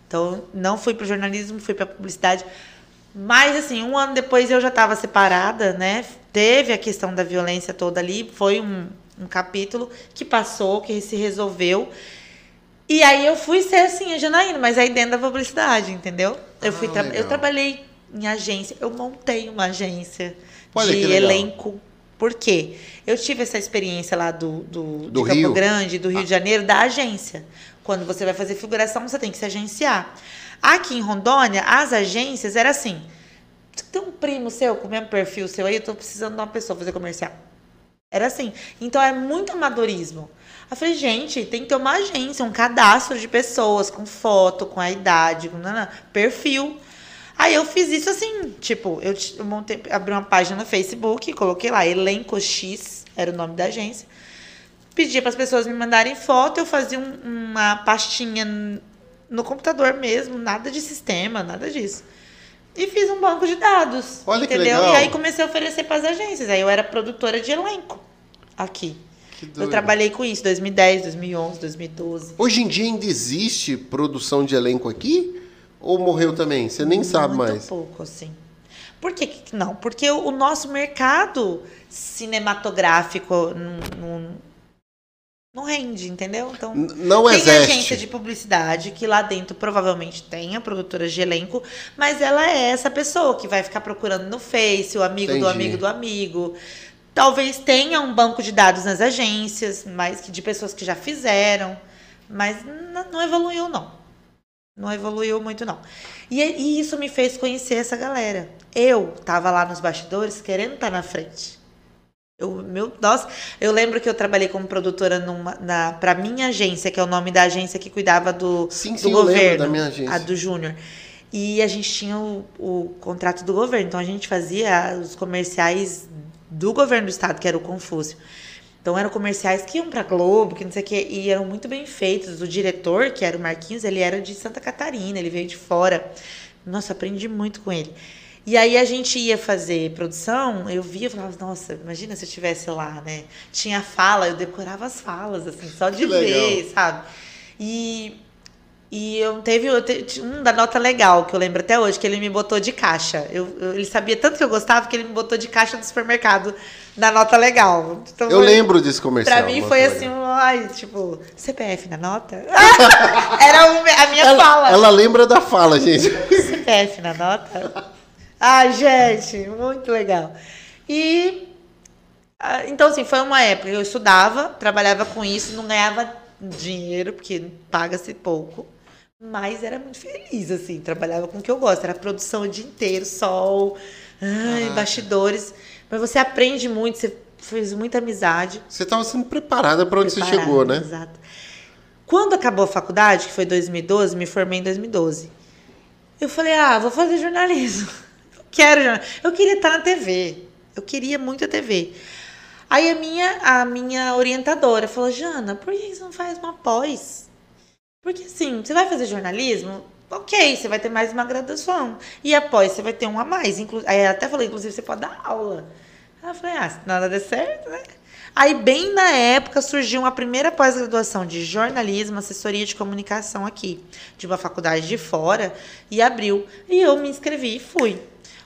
Então, não fui para jornalismo, fui para publicidade. Mas, assim, um ano depois eu já estava separada, né? Teve a questão da violência toda ali, foi um, um capítulo que passou, que se resolveu. E aí eu fui ser assim, a Janaína, mas aí dentro da publicidade, entendeu? Eu, fui Ah, tra- legal. eu trabalhei em agência, eu montei uma agência Olha de elenco. Por quê? Eu tive essa experiência lá do, do, Do de Campo Rio? Grande, do Rio de Janeiro, da agência. Quando você vai fazer figuração, você tem que se agenciar. Aqui em Rondônia, as agências era assim: tem um primo seu com o mesmo perfil seu aí, eu tô precisando de uma pessoa fazer comercial. Era assim. Então é muito amadorismo. Aí Eu falei, gente, tem que ter uma agência, um cadastro de pessoas com foto, com a idade, com nanã, perfil. Aí eu fiz isso assim, tipo, eu, montei, abri uma página no Facebook, coloquei lá, Elenco X, era o nome da agência. Pedia para as pessoas me mandarem foto, eu fazia um- uma pastinha no computador mesmo, nada de sistema, nada disso. E fiz um banco de dados. Olha que entendeu? legal. E aí comecei a oferecer para as agências. Aí eu era produtora de elenco aqui. Eu trabalhei com isso 2010, 2011, 2012. Hoje em dia ainda existe produção de elenco aqui? Ou morreu também? Você nem sabe Muito mais. pouco, assim. Por que não? Porque o, nosso mercado cinematográfico não, não, não rende, entendeu? Então, Não tem existe. agência de publicidade que lá dentro provavelmente tenha produtora de elenco, mas ela é essa pessoa que vai ficar procurando no Face, o amigo do Entendi. amigo do amigo. Talvez tenha um banco de dados nas agências, mas de pessoas que já fizeram, mas não evoluiu não. Não evoluiu muito não. E, e isso me fez conhecer essa galera. Eu tava lá nos bastidores querendo estar na frente. Eu, meu, nossa, eu lembro que eu trabalhei como produtora numa, na, pra minha agência, que é o nome da agência que cuidava do, Sim, do sim, governo, da minha agência. a do Júnior. E a gente tinha o, o contrato do governo, então a gente fazia os comerciais do governo do estado, que era o Confúcio. Então eram comerciais que iam pra Globo, que não sei o quê, e eram muito bem feitos. O diretor, que era o Marquinhos, ele era de Santa Catarina, ele veio de fora. Nossa, aprendi muito com ele. E aí a gente ia fazer produção, eu via e falava, nossa, imagina se eu estivesse lá, né? Tinha fala, eu decorava as falas, assim, só de Que ver, sabe? E, e eu teve eu um da nota legal, que eu lembro até hoje, que ele me botou de caixa. Eu, eu- ele sabia tanto que eu gostava que ele me botou de caixa do supermercado na nota legal. Então, Eu foi- lembro desse comercial. Pra mim foi coisa. assim, um, ai, tipo, CPF na nota? *laughs* Era a minha Ela, fala. ela lembra da fala, gente. CPF na nota? Ai, gente, muito legal. E ah, então assim, foi uma época que eu estudava, trabalhava com isso, não ganhava dinheiro, porque paga-se pouco. Mas era muito feliz, assim, trabalhava com o que eu gosto. Era produção o dia inteiro, sol, ai, bastidores. Mas você aprende muito, você fez muita amizade. Você estava sendo preparada para onde você Preparada, chegou, né? Exato. Quando acabou a faculdade, que foi 2012, me formei em 2012. Eu falei, ah, vou fazer jornalismo. *laughs* Eu quero jornalismo. Eu queria estar na TV. Eu queria muito a TV. Aí a minha, a minha orientadora falou, Jana, por que você não faz uma pós? Porque assim, você vai fazer jornalismo? Ok, você vai ter mais uma graduação. E após você vai ter um a mais. Inclu Aí até falou, inclusive, você pode dar aula. Aí eu falei, ah, se nada der certo, né? Aí, bem na época, surgiu uma primeira pós-graduação de jornalismo, assessoria de comunicação aqui, de uma faculdade de fora, e abriu. E eu me inscrevi e fui.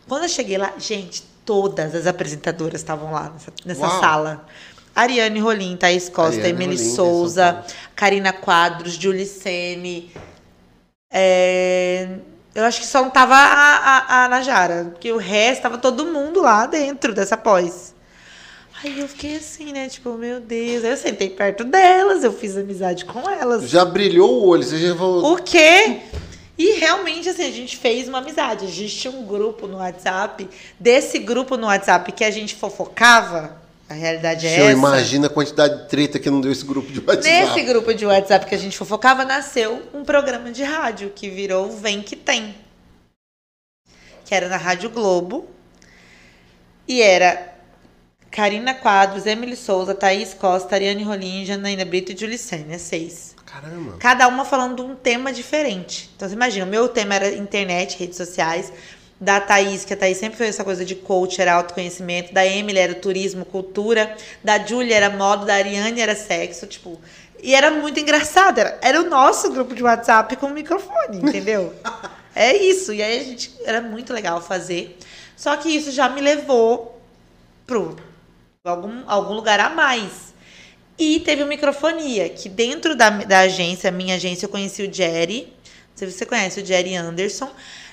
Quando eu cheguei lá, gente, todas as apresentadoras estavam lá nessa, nessa sala. Ariane Rolim, Thaís Costa, Ariane Emily Rolim, Souza. Karina Quadros, Julie Sene. É, eu acho que só não tava a, a, a Najara, porque o resto tava todo mundo lá dentro dessa pós. Aí eu fiquei assim, né? Tipo, meu Deus. Aí eu sentei perto delas, eu fiz amizade com elas. Já brilhou o olho, você já falou. O quê? E realmente, assim, a gente fez uma amizade. A gente tinha um grupo no WhatsApp. Desse grupo no WhatsApp que a gente fofocava, a realidade é Senhor, essa. imagina a quantidade de treta que não deu esse grupo de WhatsApp. Nesse grupo de WhatsApp que a gente fofocava, nasceu um programa de rádio que virou Vem Que Tem. Que era na Rádio Globo. E era Karina Quadros, Emily Souza, Thaís Costa, Ariane Rolim, Janaína Brito e Julicene, as seis. Caramba. Cada uma falando de um tema diferente. Então você imagina, o meu tema era internet, redes sociais. Da Thaís, que a Thaís sempre fez essa coisa de coach, era autoconhecimento. Da Emily era turismo, cultura. Da Julia era moda. Da Ariane era sexo. Tipo, e era muito engraçado. Era, era o nosso grupo de WhatsApp com microfone, *laughs* entendeu? é isso. E aí a gente era muito legal fazer. Só que isso já me levou pro algum, algum lugar a mais. E teve o microfonia, que dentro da, da agência, minha agência, eu conheci o Jerry. Não sei se você conhece o Jerry Anderson.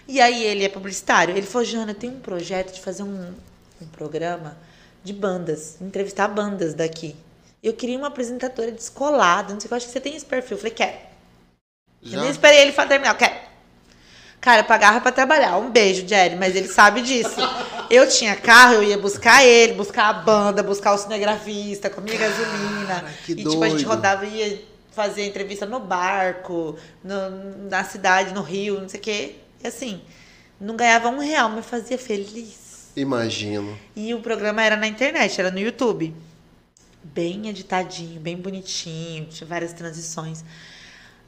E aí ele é publicitário. Ele falou, Jana, eu tenho um projeto de fazer um, um programa de bandas, entrevistar bandas daqui. Eu queria uma apresentadora descolada, não sei o que, eu acho que você tem esse perfil. Eu falei, quero. Eu Já? nem esperei ele terminar, eu quero. Cara, eu pagava pra trabalhar. Um beijo, Jerry, mas ele sabe disso. Eu tinha carro, eu ia buscar ele, buscar a banda, buscar o cinegrafista, comia gasolina. que e tipo, a gente doido. rodava e ia fazer entrevista no barco, no- na cidade, no Rio, não sei o quê. Assim, não ganhava um real, mas fazia feliz. Imagino. E o programa era na internet, era no YouTube. Bem editadinho, bem bonitinho, tinha várias transições.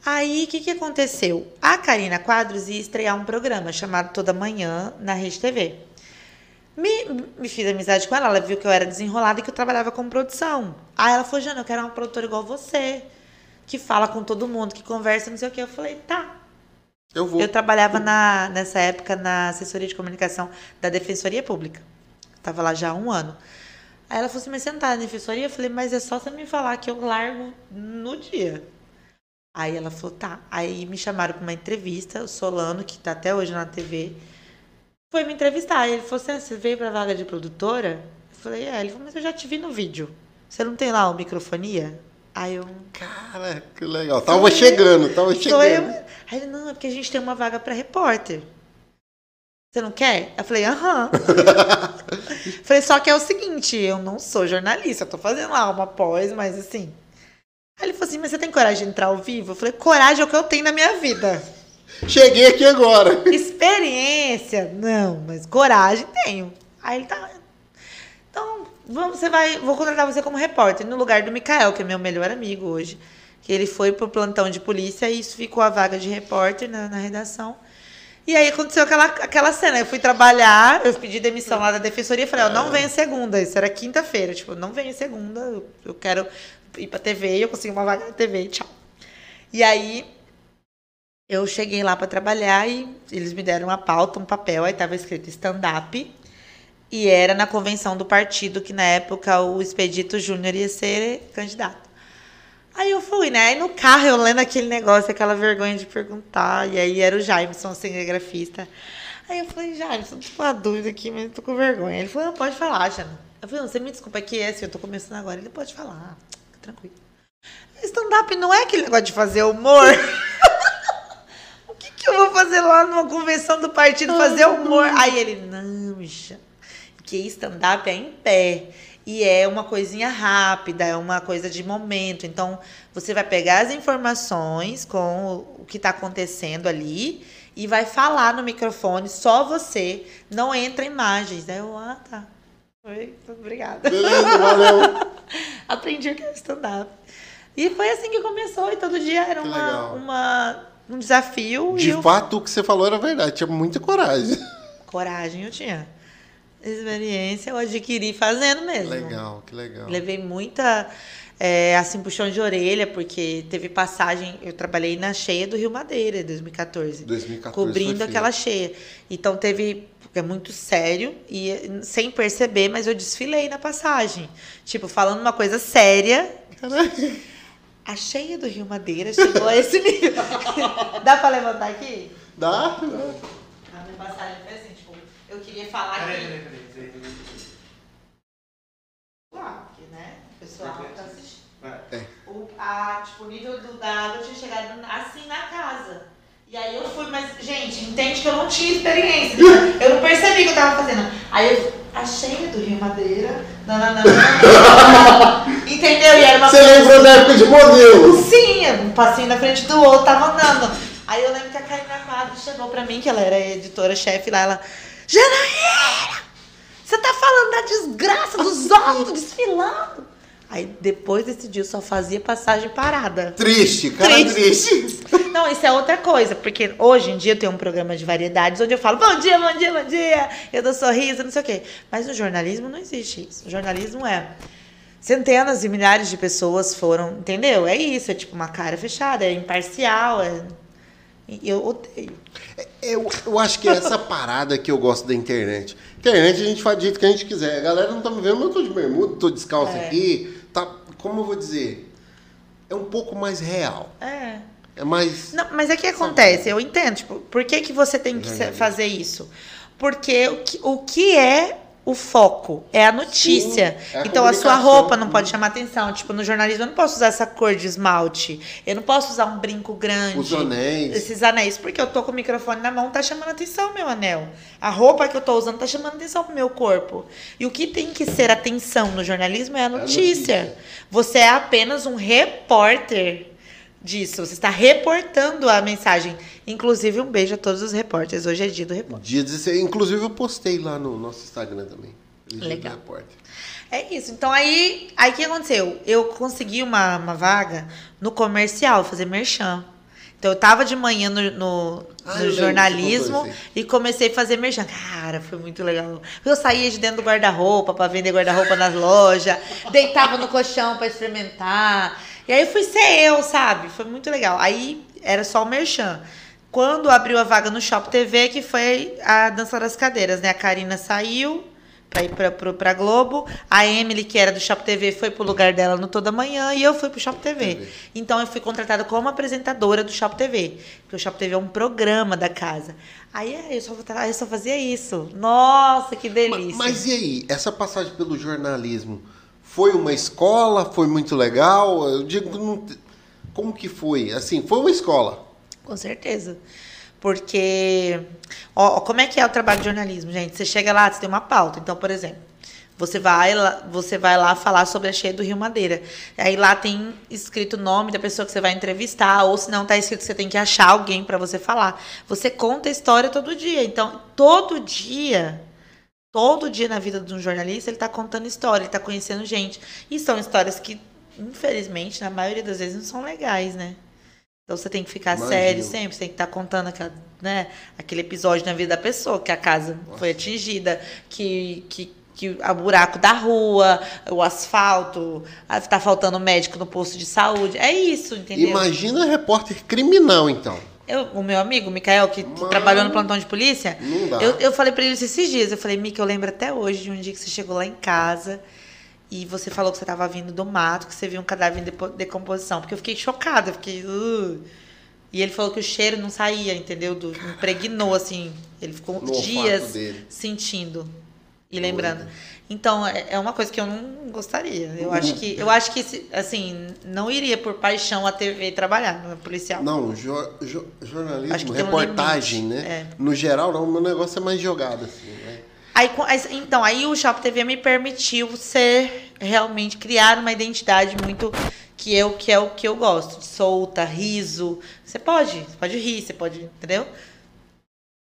Aí, o que, que aconteceu? A Karina Quadros ia estrear um programa chamado Toda Manhã na Rede TV. Me, me fiz amizade com ela, ela viu que eu era desenrolada e que eu trabalhava com produção. Aí ela falou, Jana, eu quero uma produtora igual você, que fala com todo mundo, que conversa, não sei o quê. Eu falei, tá. Eu vou. Eu trabalhava na, nessa época na assessoria de comunicação da Defensoria Pública. Tava lá já há um ano. Aí ela falou assim, mas você não tá na defensoria? Eu falei, mas é só você me falar que eu largo no dia. Aí ela falou, tá. Aí me chamaram para uma entrevista, o Solano, que tá até hoje na TV, foi me entrevistar. Aí ele falou assim, ah, você veio pra vaga de produtora? Eu falei, é. Ele falou, mas eu já te vi no vídeo. Você não tem lá o microfonia? Aí eu, Cara, que legal. Tava chegando, tava Sou eu. Aí ele, não, é porque a gente tem uma vaga para repórter. Você não quer? Eu falei, aham. *laughs* falei, só que é o seguinte, eu não sou jornalista, eu tô fazendo lá uma pós, mas assim. Aí ele falou assim, mas você tem coragem de entrar ao vivo? Eu falei, coragem é o que eu tenho na minha vida. Cheguei aqui agora. *laughs* Experiência, não, mas coragem tenho. Aí ele tá. Então, vamos, você vai. Vou contratar você como repórter no lugar do Mikael, que é meu melhor amigo hoje. Que ele foi pro plantão de polícia e isso ficou a vaga de repórter na, na redação. E aí aconteceu aquela, aquela cena. Eu fui trabalhar, eu pedi demissão lá da defensoria e falei, ó, não venho segunda. Isso era quinta-feira. Tipo, não venho segunda, eu, eu quero ir pra TV, eu consegui uma vaga na TV, tchau. E aí eu cheguei lá para trabalhar e eles me deram uma pauta, um papel, aí tava escrito stand-up. E era na convenção do partido que na época o Expedito Júnior ia ser candidato. Aí eu fui, né? Aí no carro eu lendo aquele negócio, aquela vergonha de perguntar. E aí era o Jameson, cinegrafista. Aí eu falei, Jameson, tô com uma dúvida aqui, mas tô com vergonha. Ele falou, não, pode falar, Jana. Eu falei, não, você me desculpa que é assim, eu tô começando agora. Ele pode falar, fica tranquilo. Stand-up não é aquele negócio de fazer humor. *laughs* o que, que eu vou fazer lá numa convenção do partido? Fazer humor. Aí ele, não, Jana, que stand-up é em pé. E é uma coisinha rápida, é uma coisa de momento. Então, você vai pegar as informações com o que está acontecendo ali e vai falar no microfone, só você. Não entra imagens. Aí eu, ah, tá. Oi, obrigada. Beleza, valeu. *laughs* Aprendi o que é stand-up. E foi assim que começou. E todo dia era Que uma, legal. uma, um desafio. e De eu fato, o que você falou era verdade. Tinha muita coragem. Coragem eu tinha. Experiência eu adquiri fazendo mesmo. Legal, que legal. Levei muita, é, assim, puxão de orelha, porque teve passagem. Eu trabalhei na cheia do Rio Madeira em 2014. 2014 cobrindo aquela cheia. Então teve. É muito sério e sem perceber, mas eu desfilei na passagem. Tipo, falando uma coisa séria. Caraca. A cheia do Rio Madeira chegou a esse nível. *laughs* Dá pra levantar aqui? Dá? A minha passagem foi assim, eu queria falar Peraí, que. peraí, peraí. peraí, peraí. Lá, porque, né? O pessoal tá assistindo. Vai. O, a, tipo, o nível do, da água tinha chegado assim na casa. E aí eu fui, mas, gente, entende que eu não tinha experiência. *laughs* Eu não percebi o que eu tava fazendo. Aí eu a cheia do Rio Madeira. nananana. *laughs* Entendeu? E era uma Você lembrou da época de modelo? Sim, um passinho na frente do outro, tava andando. Aí eu lembro que a Karina Quadro chegou pra mim, que ela era editora-chefe lá, ela. Janaína! Você tá falando da desgraça dos *laughs* outros desfilando? Aí depois desse dia eu só fazia passagem parada. Triste, cara Triste. triste. *laughs* Não, isso é outra coisa, porque hoje em dia eu tenho um programa de variedades onde eu falo bom dia, bom dia, bom dia, eu dou sorriso, não sei o quê. Mas no jornalismo não existe isso. O jornalismo é centenas e milhares de pessoas foram, entendeu? É isso, é tipo uma cara fechada, é imparcial, é. Eu odeio. Eu, eu acho que é essa *laughs* parada que eu gosto da internet. Internet a gente faz do jeito que a gente quiser. A galera não tá me vendo, mas eu tô de bermuda, tô descalço É. aqui. Tá, como eu vou dizer? É um pouco mais real. É. É mais. Não, mas é que acontece, eu entendo, tipo, por que, que você tem que Jornalismo. fazer isso? Porque o que, o que é o foco? É a notícia. Sim, é a então a sua roupa não pode chamar atenção. Tipo, no jornalismo eu não posso usar essa cor de esmalte. Eu não posso usar um brinco grande. Os anéis. Esses anéis, porque eu tô com o microfone na mão, tá chamando atenção meu anel. A roupa que eu tô usando tá chamando atenção pro meu corpo. E o que tem que ser atenção no jornalismo é a notícia. notícia. Você é apenas um repórter disso. Você está reportando a mensagem. Inclusive, um beijo a todos os repórteres. Hoje é dia do repórter. Dia 16. Inclusive, eu postei lá no nosso Instagram também. Feliz Dia do Legal. É isso. Então, aí aí o que aconteceu? Eu consegui uma, uma vaga no comercial, fazer merchan. Então eu tava de manhã no, no, Ah, no eu lembro, jornalismo e comecei a fazer merchan. Cara, foi muito legal. Eu saía de dentro do guarda-roupa pra vender guarda-roupa nas lojas, *laughs* deitava no colchão pra experimentar. E aí fui ser eu, sabe? Foi muito legal. Aí era só o merchan. Quando abriu a vaga no Shop TV, que foi a Dança das Cadeiras, né? A Karina saiu pra ir pra Globo. A Emily, que era do Shop TV, foi pro lugar dela no Toda Manhã e eu fui pro Shop TV. TV. Então eu fui contratada como apresentadora do Shop TV. Porque o Shop TV é um programa da casa. Aí é, eu só, eu só fazia isso. Nossa, que delícia. Mas e aí, essa passagem pelo jornalismo foi uma escola? Foi muito legal? Eu digo, não como que foi? Assim, foi uma escola. Com certeza. Porque, ó, como é que é o trabalho de jornalismo, gente? Você chega lá, você tem uma pauta. Então, por exemplo, você vai lá, você vai lá falar sobre a cheia do Rio Madeira. Aí lá tem escrito o nome da pessoa que você vai entrevistar, ou se não tá escrito, você tem que achar alguém para você falar. Você conta a história todo dia. Então, todo dia, todo dia na vida de um jornalista, ele tá contando história, ele tá conhecendo gente. E são histórias que, infelizmente, na maioria das vezes não são legais, né? Então você tem que ficar Imagino. sério sempre, você tem que estar contando aquela, né, aquele episódio na vida da pessoa, que a casa foi atingida, que, que, que o buraco da rua, o asfalto, ah, tá faltando médico no posto de saúde. É isso, entendeu? Imagina repórter criminal, então. Eu, o meu amigo, Mikael, que Mano. trabalhou no plantão de polícia, eu, eu falei pra ele esses dias. Eu falei, Mika, eu lembro até hoje de um dia que você chegou lá em casa e você falou que você tava vindo do mato, que você viu um cadáver em decomposição. Porque eu fiquei chocada, eu fiquei. "Uh". E ele falou que o cheiro não saía, entendeu? Do, impregnou, assim. Ele ficou No dias sentindo e lembrando. Então, é é uma coisa que eu não gostaria. Eu acho que, eu acho que assim, não iria por paixão a TV trabalhar no policial. Não, jo- jo- jornalismo, um reportagem, limite, né? é. No geral, não, o meu negócio é mais jogado, assim, né? Aí, então, aí o Shop TV me permitiu ser realmente criar uma identidade muito que eu que é o que eu gosto, solta, riso. Você pode, você pode rir, você pode, entendeu?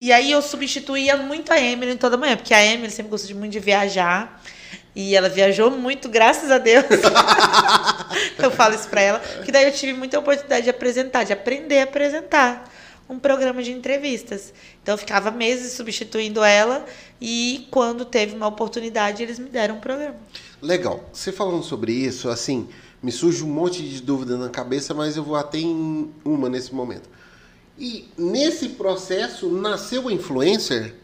E aí eu substituía muito a Emily toda manhã, porque a Emily sempre gostou de muito de viajar. E ela viajou muito, graças a Deus. *laughs* eu falo isso pra ela. Que daí eu tive muita oportunidade de apresentar, de aprender a apresentar um programa de entrevistas. Então eu ficava meses substituindo ela e quando teve uma oportunidade, eles me deram um programa. Legal. Você falando sobre isso, assim, me surge um monte de dúvida na cabeça, mas eu vou até em uma nesse momento. E nesse processo nasceu a influencer?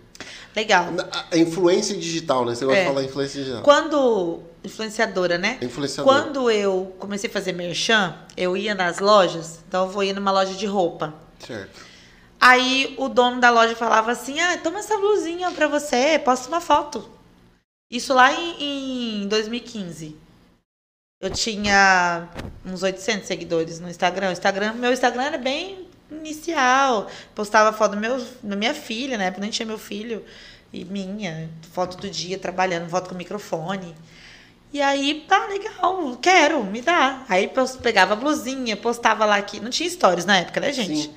Legal. A influência digital, né? Você gosta É. de falar influência digital. Quando influenciadora, né? Influenciadora. Quando eu comecei a fazer merchan, eu ia nas lojas, então eu vou ir numa loja de roupa. Certo. Aí o dono da loja falava assim: ah, toma essa blusinha pra você, posta uma foto. Isso lá em, em 2015. Eu tinha uns 800 seguidores no Instagram. Instagram, meu Instagram era bem inicial. Postava foto do meu, da minha filha, né? Porque nem tinha meu filho e minha. Foto do dia trabalhando, foto com microfone. E aí, tá legal, quero, me dá. Aí eu pegava a blusinha, postava lá que. Não tinha stories na época, né, gente? Sim.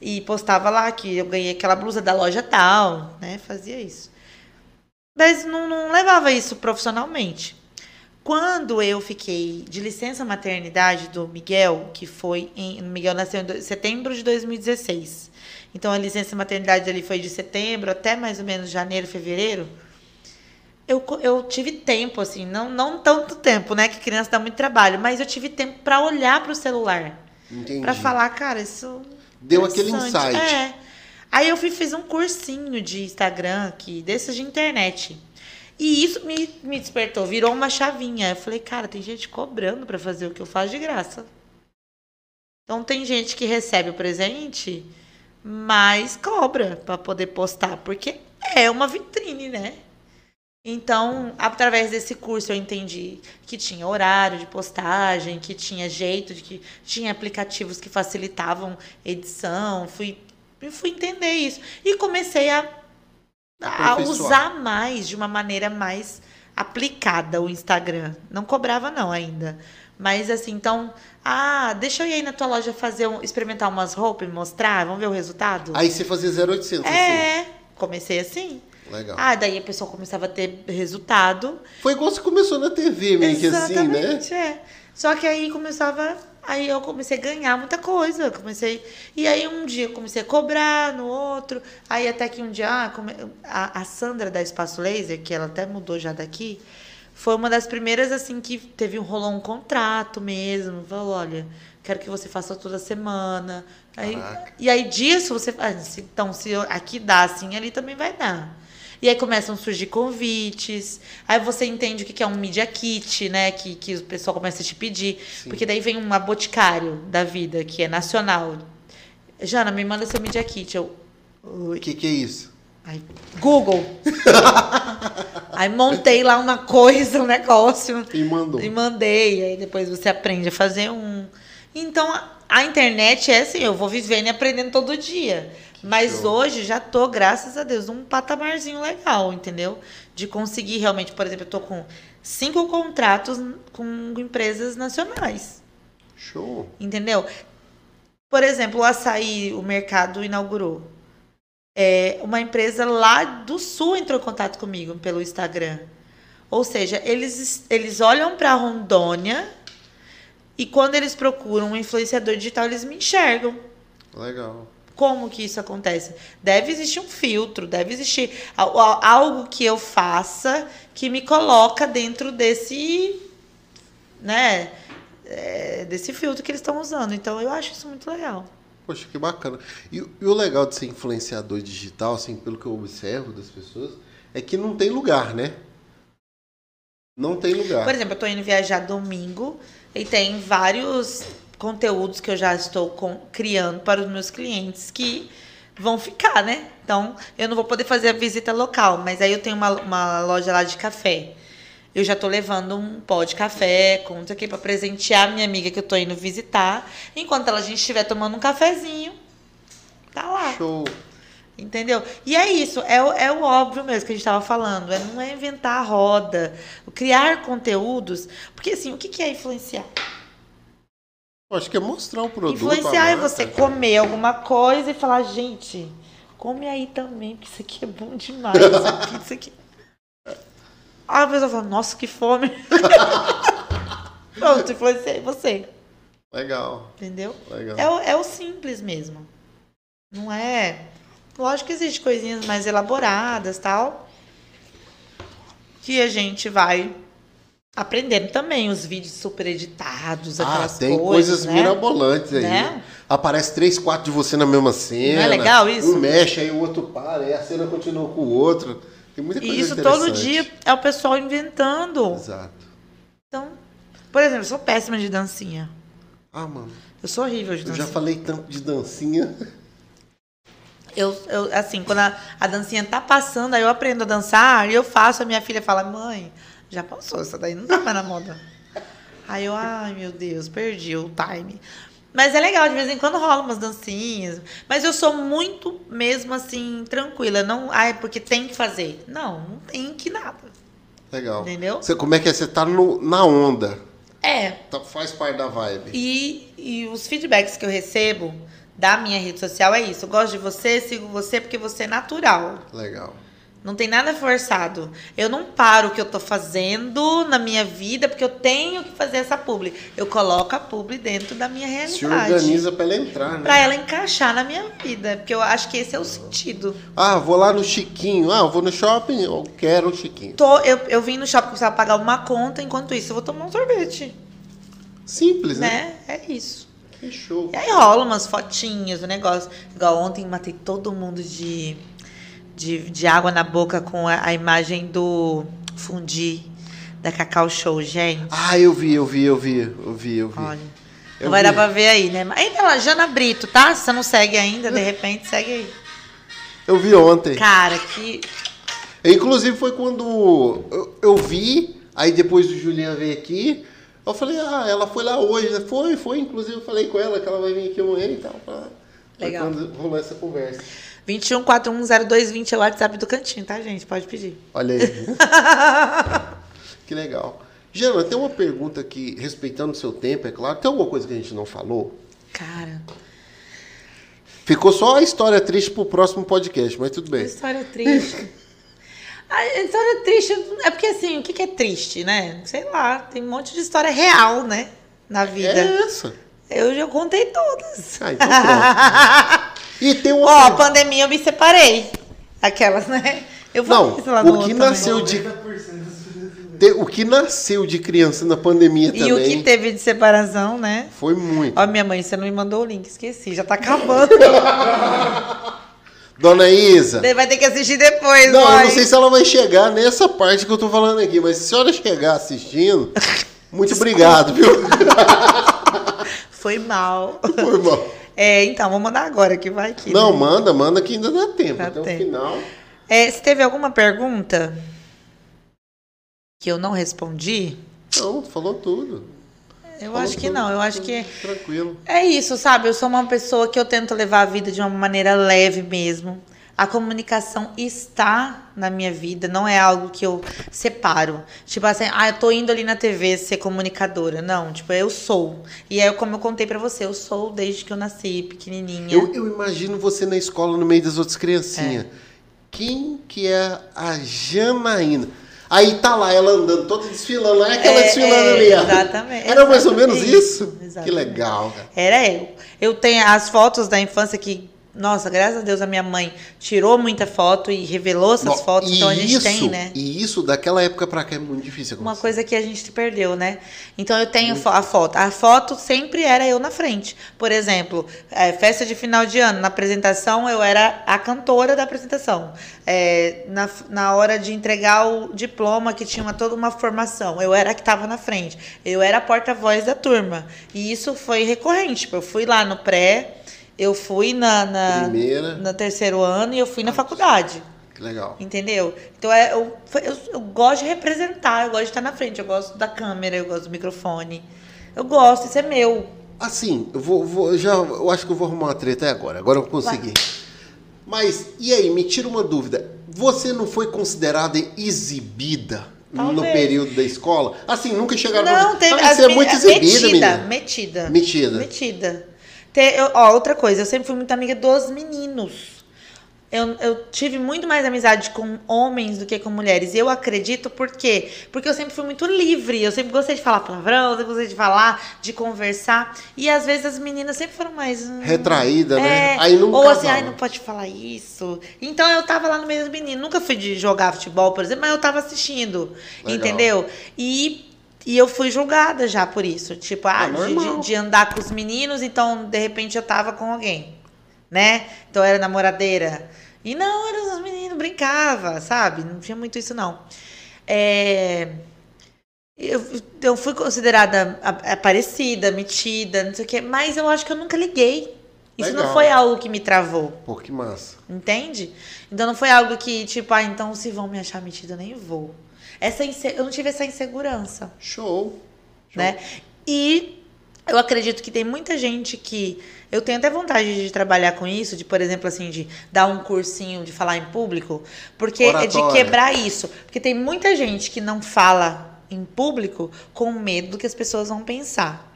E postava lá que eu ganhei aquela blusa da loja tal, né? Fazia isso. Mas não, não levava isso profissionalmente. Quando eu fiquei de licença maternidade do Miguel, que foi em. o Miguel nasceu em setembro de 2016. Então a licença maternidade dele foi de setembro até mais ou menos janeiro, fevereiro. Eu, eu tive tempo, assim, não, não tanto tempo, né? Que criança dá muito trabalho, mas eu tive tempo para olhar para o celular. Entendi. Para falar, cara, isso. Deu aquele insight. É. Aí eu fui, fiz um cursinho de Instagram aqui, desses de internet. E isso me, me despertou, virou uma chavinha. Eu falei, cara, tem gente cobrando para fazer o que eu faço de graça. Então tem gente que recebe o presente, mas cobra para poder postar, porque é uma vitrine, né? Então, através desse curso eu entendi que tinha horário de postagem, que tinha jeito, de que tinha aplicativos que facilitavam edição, fui fui entender isso e comecei a, a usar mais de uma maneira mais aplicada o Instagram. Não cobrava não ainda. Mas assim, então, ah, deixa eu ir aí na tua loja fazer um, experimentar umas roupas e mostrar, vamos ver o resultado? Aí você fazia 0800, é, comecei assim. Legal. Ah, daí a pessoa começava a ter resultado. Foi igual você começou na TV, meio que assim, né? Exatamente, é. Só que aí começava Aí eu comecei a ganhar muita coisa. Comecei. E aí um dia eu comecei a cobrar, no outro. Aí até que um dia, ah, come- a, a Sandra da Espaço Laser, que ela até mudou já daqui, foi uma das primeiras assim que teve um rolou um contrato mesmo. Falou, olha, quero que você faça toda semana. Aí, Caraca. e aí disso você ah, se- então se aqui dá assim, ali também vai dar. E aí começam a surgir convites. Aí você entende o que é um media kit, né? Que, que o pessoal começa a te pedir. Porque daí vem um boticário da vida, que é nacional. Jana, me manda seu media kit. Eu. O que, que é isso? Aí, Google. *laughs* aí montei lá uma coisa, um negócio. E mandou. E mandei. Aí depois você aprende a fazer um. Então, a, a internet é assim, eu vou vivendo e aprendendo todo dia. Mas show. hoje já tô, graças a Deus, num patamarzinho legal, entendeu? De conseguir realmente, por exemplo, eu tô com cinco contratos com empresas nacionais. Show. Entendeu? Por exemplo, o açaí, o mercado inaugurou. É, uma empresa lá do sul entrou em contato comigo pelo Instagram. Ou seja, eles, eles olham para Rondônia e quando eles procuram um influenciador digital, eles me enxergam. Legal. Como que isso acontece? Deve existir um filtro, deve existir al- al- algo que eu faça que me coloca dentro desse, né, é, desse filtro que eles estão usando. Então eu acho isso muito legal. Poxa, que bacana. E, e o legal de ser influenciador digital, assim, pelo que eu observo das pessoas, é que não tem lugar, né? Não tem lugar. Por exemplo, eu tô indo viajar domingo e tem vários conteúdos que eu já estou com- criando para os meus clientes que vão ficar, né? Então, eu não vou poder fazer a visita local, mas aí eu tenho uma, uma loja lá de café. Eu já tô levando um pó de café, com não sei o que, pra presentear a minha amiga que eu tô indo visitar. Enquanto ela, a gente estiver tomando um cafezinho, tá lá. Show. Entendeu? E é isso, é, o- é o óbvio mesmo que a gente estava falando. É, não é inventar a roda. Criar conteúdos. Porque assim, o que, que é influenciar? Acho que é mostrar o produto. influenciar é você comer alguma coisa e falar, gente, come aí também, porque isso aqui é bom demais. Essa pizza aqui. *laughs* Aí a pessoa fala, nossa, que fome. *laughs* Pronto, influenciei você. Legal, Entendeu? legal. É o, é o simples mesmo. Não é. Lógico que existem coisinhas mais elaboradas tal. Que a gente vai aprendendo também. Os vídeos super editados, Ah, aquelas tem coisas. coisas né? mirabolantes aí. Né? Aparece três, quatro de você na mesma cena. Não é legal isso? Um mexe, aí o outro para, aí a cena continua com o outro. Tem muita coisa E isso todo dia é o pessoal inventando. Exato. Então, por exemplo, eu sou péssima de dancinha. Ah, mano, Eu sou horrível de eu dancinha. já falei tanto de dancinha. Eu, eu, assim, quando a, a dancinha tá passando, aí eu aprendo a dançar e eu faço, a minha filha fala, mãe, já passou, essa daí não tá mais na moda. Aí eu, ai meu Deus, perdi o time. Mas é legal, de vez em quando rola umas dancinhas. Mas eu sou muito mesmo assim, tranquila. Não, ai, porque tem que fazer. Não, não tem que nada. Legal. Entendeu? Você, como é que é? Você tá no- na onda. É, Tá- faz parte da vibe. E, e os feedbacks que eu recebo da minha rede social é isso. Eu gosto de você, sigo você porque você é natural. Legal. Não tem nada forçado. Eu não paro o que eu tô fazendo na minha vida porque eu tenho que fazer essa publi. Eu coloco a publi dentro da minha realidade. Se organiza pra ela entrar, né? Pra ela encaixar na minha vida. Porque eu acho que esse é o sentido. Ah, vou lá no Chiquinho. Ah, eu vou no shopping, eu quero um Chiquinho. Tô, eu, eu vim no shopping precisava pagar uma conta, enquanto isso eu vou tomar um sorvete. Simples, né? Né? É isso. Que show. E aí rola umas fotinhas, o negócio. Igual ontem matei todo mundo de, de, de água na boca com a, a imagem do fundi da Cacau Show, gente. Ah, eu vi, eu vi, eu vi, eu vi, eu vi. Olha. Eu Não vai vi. dar pra ver aí, né? Entra lá, Jana Brito, tá? Se você não segue ainda, de repente, segue aí. Eu vi ontem. Cara, que. Inclusive foi quando eu, eu vi, aí depois do Julian veio aqui, eu falei, ah, ela foi lá hoje. Foi, foi, inclusive eu falei com ela que ela vai vir aqui amanhã e tal. Foi Legal. quando rolou essa conversa. 21410220 é o WhatsApp do cantinho, tá, gente? Pode pedir. Olha aí. *laughs* que legal. Jana, tem uma pergunta aqui, respeitando o seu tempo, é claro. Tem alguma coisa que a gente não falou? Cara, Ficou só a história triste pro próximo podcast, mas tudo bem. história triste. *laughs* A história triste é porque assim, o que que é triste, né? Sei lá, tem um monte de história real, né? Na vida. É essa. Eu já contei todas. Ah, então pronto. *laughs* E tem um Ó, a pandemia eu me separei. Aquelas, né? Eu falei Não, lá no o que nasceu também. de. O que nasceu de criança na pandemia E o que também teve de separação, né? foi muito. Ó, minha mãe, você não me mandou o link, esqueci, já tá acabando. *laughs* Dona Isa. Vai ter que assistir depois, Não, eu mãe. não sei se ela vai chegar nessa parte que eu tô falando aqui, mas se a senhora chegar assistindo, muito *laughs* obrigado, viu? *laughs* Foi mal. Foi bom. É, então, vou mandar agora que vai aqui. Não, né? manda, manda que ainda dá tempo. Dá até tempo. o final. É, se teve alguma pergunta que eu não respondi, Não, falou tudo. eu Falou acho que tudo, não. Eu acho que Tranquilo. é isso, sabe? Eu sou uma pessoa que eu tento levar a vida de uma maneira leve mesmo. A comunicação está na minha vida, não é algo que eu separo. Tipo assim, ah, eu tô indo ali na TV ser comunicadora. Não, tipo, eu sou. E é como eu contei pra você, eu sou desde que eu nasci, pequenininha. Eu, eu imagino você na escola no meio das outras criancinhas. É. Quem que é a Janaína? Aí tá lá, ela andando, toda desfilando. É aquela É, desfilando é, ali, exatamente, Era mais ou menos exatamente isso? isso, Que exatamente. legal, cara. Era eu. Eu tenho as fotos da infância que, nossa, graças a Deus a minha mãe tirou muita foto e revelou essas Não, fotos, então a gente isso, tem, né? E isso, daquela época pra cá, é muito difícil Uma acontecer. coisa que a gente perdeu, né? Então eu tenho fo- a foto. A foto sempre era eu na frente. Por exemplo, é, festa de final de ano, na apresentação eu era a cantora da apresentação. É, na, na hora de entregar o diploma, que tinha uma- toda uma formação, eu era a que estava na frente. Eu era a porta-voz da turma. E isso foi recorrente. Tipo, eu fui lá no pré, eu fui na, na, Primeira. no terceiro ano e eu fui na faculdade. Que legal. Entendeu? Então é, eu, eu, eu gosto de representar, eu gosto de estar na frente, eu gosto da câmera, eu gosto do microfone. Eu gosto, isso é meu. Assim, eu vou, vou- já, eu acho que eu vou arrumar uma treta agora. Agora eu consegui. Mas, e aí, me tira uma dúvida. Você não foi considerada exibida no Talvez. período da escola? Assim, nunca chegaram Não, tem Ah, você é muito exibida, metida, menina. metida. Metida. Metida. Tem, eu- ó, outra coisa, eu sempre fui muito amiga dos meninos. Eu, eu tive muito mais amizade com homens do que com mulheres. E eu acredito por quê? Porque eu sempre fui muito livre. Eu sempre gostei de falar palavrão, eu sempre gostei de falar, de conversar. E às vezes as meninas sempre foram mais. hum, Retraída, né? é, Aí não Ou assim, ai, não pode falar isso. Então eu tava lá no meio dos meninos. Nunca fui de jogar futebol, por exemplo, mas eu tava assistindo. Legal. Entendeu? E, e eu fui julgada já por isso. Tipo, ah, É de, de- andar com os meninos, então de repente eu tava com alguém. Né? Então eu era namoradeira. E não, eram os meninos, brincava, sabe? Não tinha muito isso, não. É. Eu, eu fui considerada aparecida, metida, não sei o quê, mas eu acho que eu nunca liguei. Isso não Legal. foi algo que me travou, Pô, que massa. entende? Então não foi algo que, tipo, ah, então se vão me achar metida, eu nem vou. Essa inse- Eu não tive essa insegurança, Show. Show. né? E eu acredito que tem muita gente que. Eu tenho até vontade de trabalhar com isso, de, por exemplo, assim, de dar um cursinho de falar em público, porque é de quebrar isso. Porque tem muita gente que não fala em público com medo do que as pessoas vão pensar.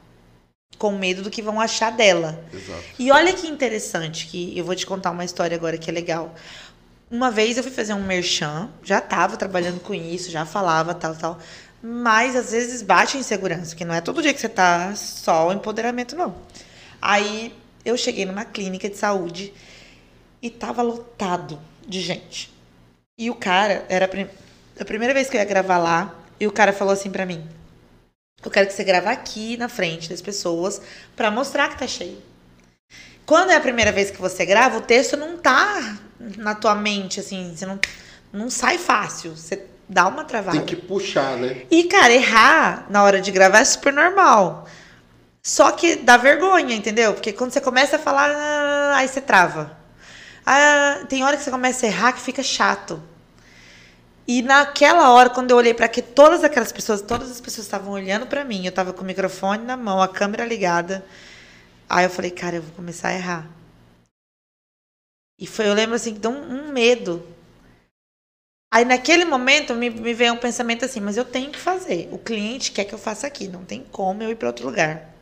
Com medo do que vão achar dela. Exato. E olha que interessante, que eu vou te contar uma história agora que é legal. Uma vez eu fui fazer um merchan, já estava trabalhando com isso, já falava tal, tal. Mas às vezes bate insegurança, porque não é todo dia que você tá só o empoderamento, não. Aí eu cheguei numa clínica de saúde e tava lotado de gente. E o cara, era a prim- a primeira vez que eu ia gravar lá, e o cara falou assim pra mim: Eu quero que você grave aqui na frente das pessoas pra mostrar que tá cheio. Quando é a primeira vez que você grava, o texto não tá na tua mente, assim, você não, não sai fácil. Você dá uma travada. Tem que puxar, né? E, cara, errar na hora de gravar é super normal. Só que dá vergonha, entendeu? Porque quando você começa a falar, aí você trava. Ah, tem hora que você começa a errar que fica chato. E naquela hora, quando eu olhei para que todas aquelas pessoas, todas as pessoas estavam olhando para mim, eu tava com o microfone na mão, a câmera ligada. Aí eu falei, cara, eu vou começar a errar. E foi, eu lembro assim, deu um, um medo. Aí naquele momento me, me veio um pensamento assim, mas eu tenho que fazer. O cliente quer que eu faça aqui, não tem como eu ir para outro lugar.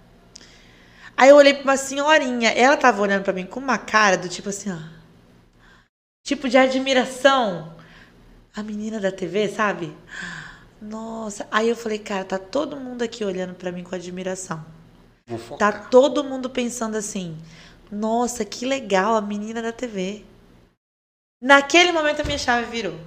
Aí eu olhei para uma senhorinha, ela tava olhando para mim com uma cara do tipo assim, ó. Tipo de admiração. A menina da TV, sabe? Nossa. Aí eu falei, cara, tá todo mundo aqui olhando para mim com admiração. Tá todo mundo pensando assim: nossa, que legal a menina da TV. Naquele momento a minha chave virou.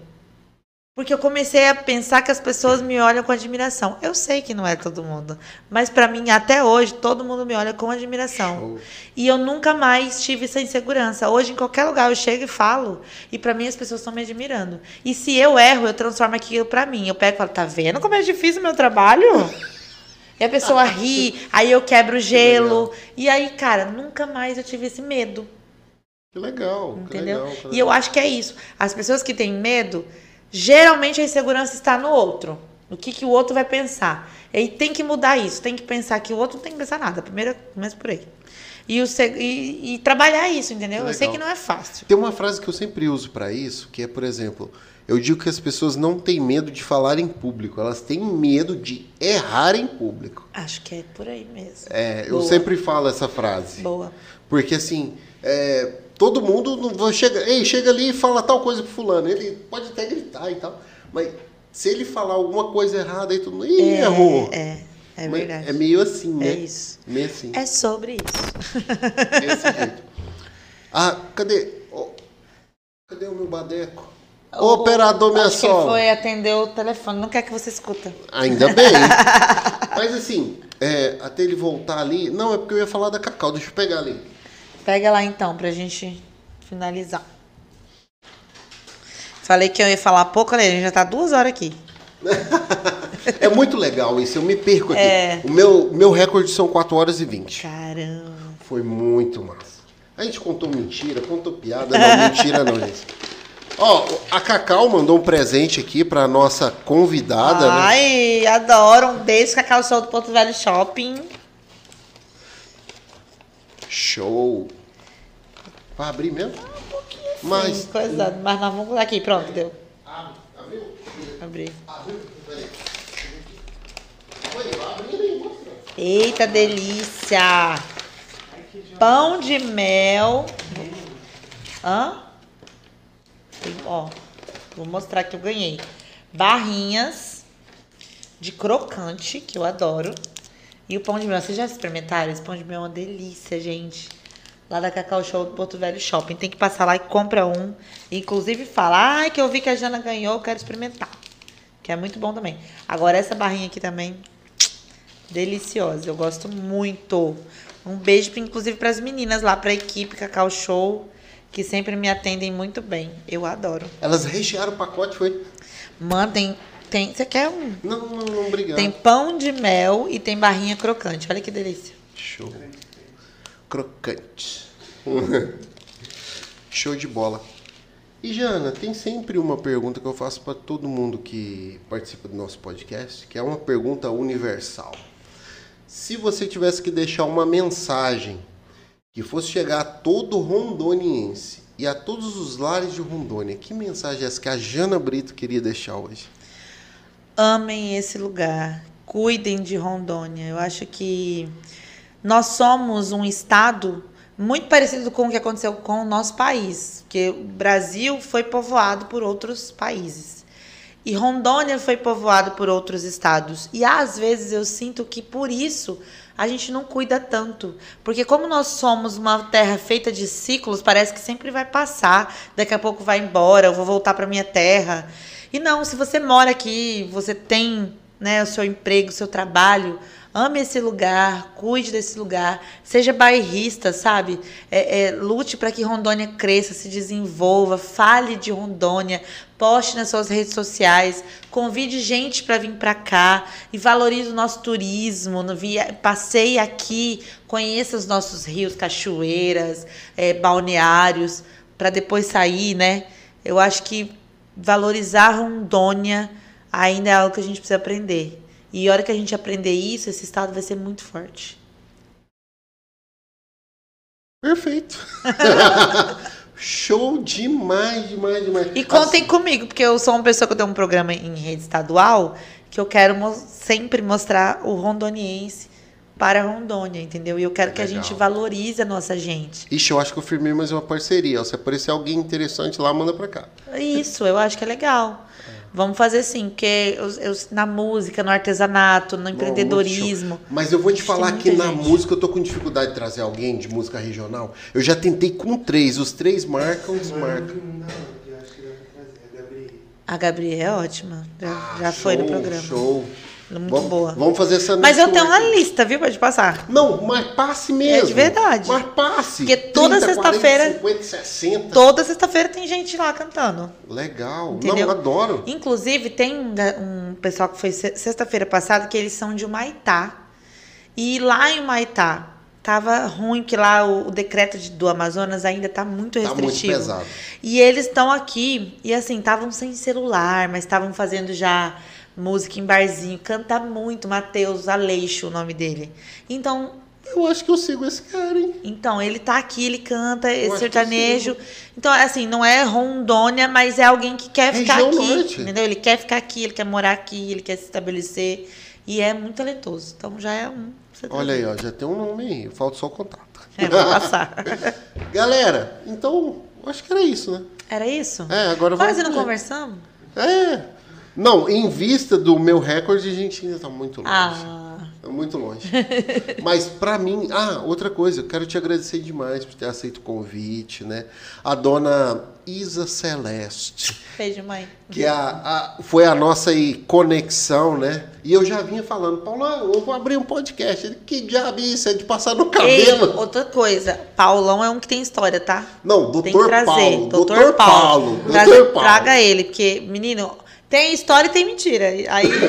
Porque eu comecei a pensar que as pessoas me olham com admiração. Eu sei que não é todo mundo, mas pra mim até hoje todo mundo me olha com admiração. Show. E eu nunca mais tive essa insegurança. Hoje em qualquer lugar eu chego e falo, e pra mim as pessoas estão me admirando. E se eu erro, eu transformo aquilo pra mim. Eu pego e falo: "Tá vendo como é difícil o meu trabalho?" E a pessoa ri, aí eu quebro o gelo. E aí, cara, nunca mais eu tive esse medo. Que legal. que Entendeu? legal, que E legal. eu acho que é isso. As pessoas que têm medo, geralmente a insegurança está no outro. No que, que o outro vai pensar. E aí tem que mudar isso. Tem que pensar que o outro não tem que pensar nada. Primeiro, começa por aí. E, o, e, e trabalhar isso, entendeu? Que Eu sei que não é fácil. Tem uma frase que eu sempre uso pra isso, que é, por exemplo, eu digo que as pessoas não têm medo de falar em público, elas têm medo de errar em público. Acho que é por aí mesmo. É, eu Boa. sempre falo essa frase. Boa. Porque assim, é, todo mundo não vai chegar, ei, chega ali e fala tal coisa pro fulano. Ele pode até gritar e tal, mas se ele falar alguma coisa errada aí todo mundo, ih, errou. É, é Mas verdade. É meio assim, né? É isso. Meio assim. É sobre isso. Desse *laughs* jeito. Ah, cadê? Ô, cadê o meu badeco? O operador me Acho que foi atender o telefone. Não quer que você escuta. Ainda bem. *laughs* Mas assim, é, até ele voltar ali. Não, é porque eu ia falar da Cacau. Deixa eu pegar ali. Pega lá então, pra gente finalizar. Falei que eu ia falar pouco, olha, a gente já tá duas horas aqui. *laughs* É muito legal isso. Eu me perco aqui. É. O meu, meu recorde são 4 horas e 20. Caramba. Foi muito massa. A gente contou mentira, contou piada. Não, mentira não, gente. Ó, a Cacau mandou um presente aqui pra nossa convidada. né? Ai, adoro. Um beijo, Cacau Show do Porto Velho Shopping. Show. Vai abrir mesmo? Mas. Sim, coisa, mas nós vamos aqui, pronto, deu. Abriu? Abri. Abriu? Eita delícia! Pão de mel. Hã? Ó, vou mostrar que eu ganhei. Barrinhas de crocante, que eu adoro. E o pão de mel. Vocês já experimentaram? Esse pão de mel é uma delícia, gente. Lá da Cacau Show do Porto Velho Shopping. Tem que passar lá e compra um. Inclusive fala, ai, que eu vi que a Jana ganhou, eu quero experimentar. Que é muito bom também. Agora essa barrinha aqui também, deliciosa. Eu gosto muito. Um beijo, inclusive, para as meninas lá, para a equipe Cacau Show, que sempre me atendem muito bem. Eu adoro. Elas rechearam o pacote, foi? Mandem. Tem, você quer um? Não, não, não, obrigado. Tem pão de mel e tem barrinha crocante. Olha que delícia. Show. Crocante. *laughs* Show de bola. E Jana, tem sempre uma pergunta que eu faço para todo mundo que participa do nosso podcast, que é uma pergunta universal. Se você tivesse que deixar uma mensagem que fosse chegar a todo rondoniense e a todos os lares de Rondônia, que mensagem é essa que a Jana Brito queria deixar hoje? amem esse lugar, cuidem de Rondônia. Eu acho que nós somos um estado muito parecido com o que aconteceu com o nosso país, que o Brasil foi povoado por outros países. E Rondônia foi povoado por outros estados. E às vezes eu sinto que por isso a gente não cuida tanto. Porque como nós somos uma terra feita de ciclos, parece que sempre vai passar, daqui a pouco vai embora, eu vou voltar para minha terra. E não, se você mora aqui, você tem né, o seu emprego, o seu trabalho, ame esse lugar, cuide desse lugar, seja bairrista, sabe? É, é, lute para que Rondônia cresça, se desenvolva, fale de Rondônia, poste nas suas redes sociais, convide gente para vir para cá e valorize o nosso turismo, no via, passeie aqui, conheça os nossos rios, cachoeiras, é, balneários, para depois sair, né? Eu acho que valorizar Rondônia ainda é algo que a gente precisa aprender. E a hora que a gente aprender isso, esse estado vai ser muito forte. Perfeito. *laughs* Show demais, demais, demais. E contem comigo, porque eu sou uma pessoa que eu tenho um programa em rede estadual que eu quero mo- sempre mostrar o rondoniense para Rondônia, entendeu? E eu quero que a Legal. gente valorize a nossa gente. Ixi, eu acho que eu firmei mais uma parceria. Se aparecer alguém interessante lá, manda pra cá. Isso, eu acho que é legal. Vamos fazer sim, porque eu, eu- na música, no artesanato, no empreendedorismo. Mas eu vou te falar que na gente. música eu tô com dificuldade de trazer alguém de música regional. Eu já tentei com três, os três marcam, desmarcam. Não, eu acho que dá pra trazer. A Gabriel. A Gabriela é ótima. Já, Ah, já foi no programa. Show. Muito vamos, boa. Vamos fazer essa Mas eu tenho uma lista, viu? Pode passar. Não, mas passe mesmo. É de verdade. Mas passe. Porque toda 30, sexta-feira- 40, 50, 60. Toda sexta-feira tem gente lá cantando. Legal. Entendeu? Não, adoro. Inclusive, tem um, pessoal que foi se- sexta-feira passada que eles são de Humaitá. E lá em Humaitá tava ruim, que lá o, o decreto de- do Amazonas ainda tá muito Tá muito restritivo. pesado. E eles estão aqui, e assim, estavam sem celular, mas estavam fazendo já música em barzinho. Canta muito, Matheus Aleixo, o nome dele. Então, Eu acho que eu sigo esse cara, hein? então, ele tá aqui, ele canta esse sertanejo. Então, assim, não é Rondônia, mas é alguém que quer ficar Região aqui. norte. Entendeu? Ele quer ficar aqui, ele quer morar aqui, ele quer se estabelecer. E é muito talentoso. Então já é um. Olha aí, ó, já tem um nome aí. Falta só o contato. É, vou passar. *laughs* Galera, então, acho que era isso, né? Era isso? É, agora vamos Quase não ver. conversamos? É. Não, em vista do meu recorde, a gente ainda tá muito longe. Ah, É muito longe. *laughs* Mas pra mim, ah, outra coisa, eu quero te agradecer demais por ter aceito o convite, né? A dona Isa Celeste, beijo, mãe. que é a, a- foi a nossa aí, conexão, né? E eu já vinha falando, Paulo, eu vou abrir um podcast. Que diabo é isso? É de passar no Ei, cabelo? outra coisa. Paulão é um que tem história, tá? Não, doutor. Paulo. Doutor, Doutor Paulo. Paulo. Traga- Doutor Paulo. Traga ele, porque, menino, tem história e tem mentira. Aí. *laughs*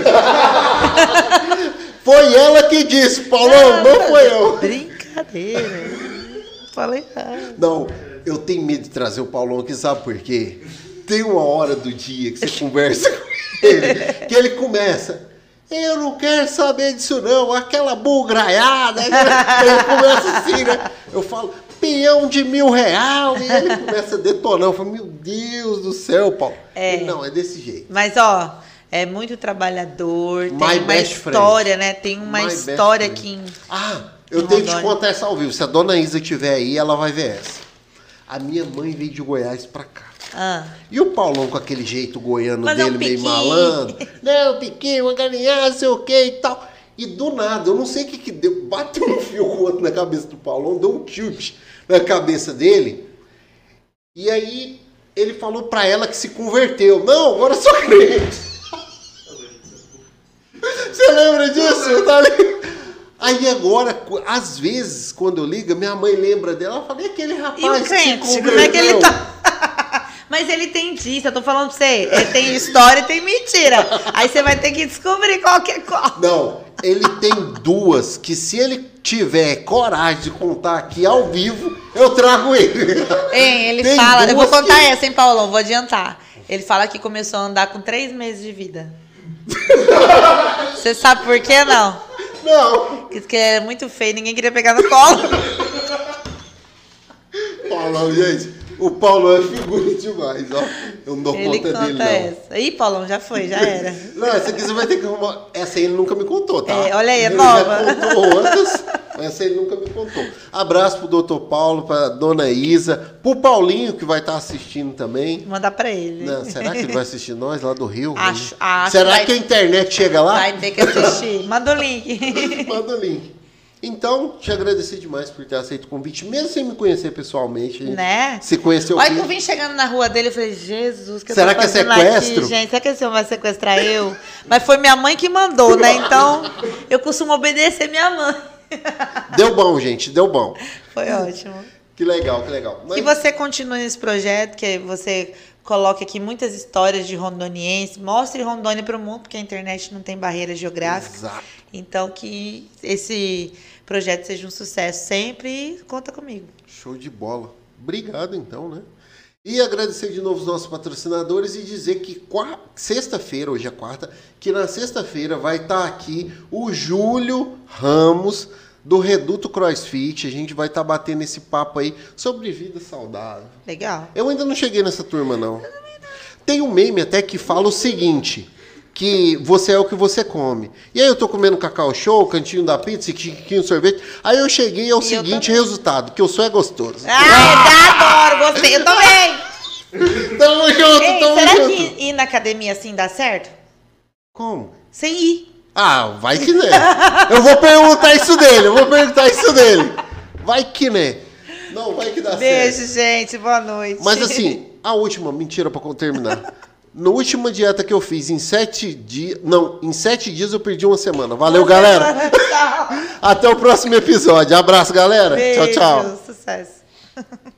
Foi ela que disse, Paulão, não foi eu. Brincadeira. Falei errado. Não, eu tenho medo de trazer o Paulão aqui, sabe por quê? Tem uma hora do dia que você *laughs* conversa com ele, que ele começa. Eu não quero saber disso não, aquela bugraiada. Ele começa assim, né? Eu falo, peão de mil real. E ele começa a detonar. Eu falo, meu Deus do céu, Paulo. É. Ele, não, é desse jeito. Mas, ó, é muito trabalhador, tem My uma best friend. história, né? Tem uma My história aqui em. Ah, eu Em tenho que te contar essa ao vivo. Se a dona Isa estiver aí, ela vai ver essa. A minha mãe veio de Goiás pra cá. Ah, E o Paulão com aquele jeito goiano Mas é dele, um meio malandro. *laughs* Não, piquinho, ganhar, não sei o que e tal. E do nada, eu não sei o que que deu. Bateu um fio com o outro na cabeça do Paulão, deu um tilt na cabeça dele. E aí ele falou pra ela que se converteu. Não, agora eu sou crente. *laughs* Você lembra disso? Tá ali? Aí agora, às vezes, quando eu ligo, minha mãe lembra dela. Ela fala, e aquele rapaz e o que se crente? Como é que ele converteu?" tá? Mas ele tem disso, eu tô falando pra você. Ele tem história e tem mentira. Aí você vai ter que descobrir qual que é qual. Não, ele tem duas que se ele tiver coragem de contar aqui ao vivo, eu trago ele. Hein, ele Tem fala, eu vou contar que- essa, hein, Paulão? Vou adiantar. Ele fala que começou a andar com três meses de vida. Você sabe por quê, não? Não. Porque que era muito feio, ninguém queria pegar no colo. Paulão, gente. O Paulo é figura demais, ó. Eu não dou Ele conta dele, não. essa. Ih, Paulão, já foi, já era. *laughs* Não, essa aqui você vai ter que arrumar. Essa aí ele nunca me contou, tá? É, olha aí, é ele nova. já contou outras, mas essa aí ele nunca me contou. Abraço pro doutor Paulo, pra dona Isa, pro Paulinho, que vai estar assistindo também. Mandar pra ele. Não, será que ele vai assistir nós lá do Rio? Acho- acho será que que, vai- a internet chega lá? Vai ter que assistir. Manda o link. *laughs* Manda o link. Então, te agradecer demais por ter aceito o convite, mesmo sem me conhecer pessoalmente. Né? Se conheceu Olha que eu vim chegando na rua dele, eu falei, Jesus, que eu Será tô que é sequestro? Aqui, gente? Será que esse homem vai sequestrar eu? Mas foi minha mãe que mandou, né? Então, eu costumo obedecer minha mãe. *laughs* Deu bom, gente, deu bom. Foi ótimo. Que legal, que legal. Mas- Que você continue nesse projeto, que você coloque aqui muitas histórias de rondoniense, mostre Rondônia para o mundo, porque a internet não tem barreira geográfica. Exato. Então, que esse projeto seja um sucesso sempre e conta comigo. Show de bola. Obrigado, então, né? E agradecer de novo os nossos patrocinadores e dizer que sexta-feira, hoje é quarta, que na sexta-feira vai estar aqui o Júlio Ramos do Reduto CrossFit. A gente vai estar batendo esse papo aí sobre vida saudável. Legal. Eu ainda não cheguei nessa turma, não. Tem um meme até que fala o seguinte: que você é o que você come. E aí eu tô comendo cacau show, cantinho da pizza, quinho sorvete. Aí eu cheguei ao E eu seguinte resultado: que eu sou é gostoso. Ai, adoro, gostei. Eu também. *laughs* Tamo junto, Ei, tamo será junto. que ir na academia assim dá certo? Como? Sem ir. Ah, vai que né. Eu vou perguntar isso dele, eu vou perguntar isso dele. Vai que né. Não, vai que dá certo. Beijo, gente. Boa noite. Mas assim, a última, mentira pra terminar. Na última dieta que eu fiz, em sete dias. Não, em sete dias eu perdi uma semana. Valeu, galera. *laughs* Até o próximo episódio. Abraço, galera. Beijo, Tchau, tchau. Sucesso. *laughs*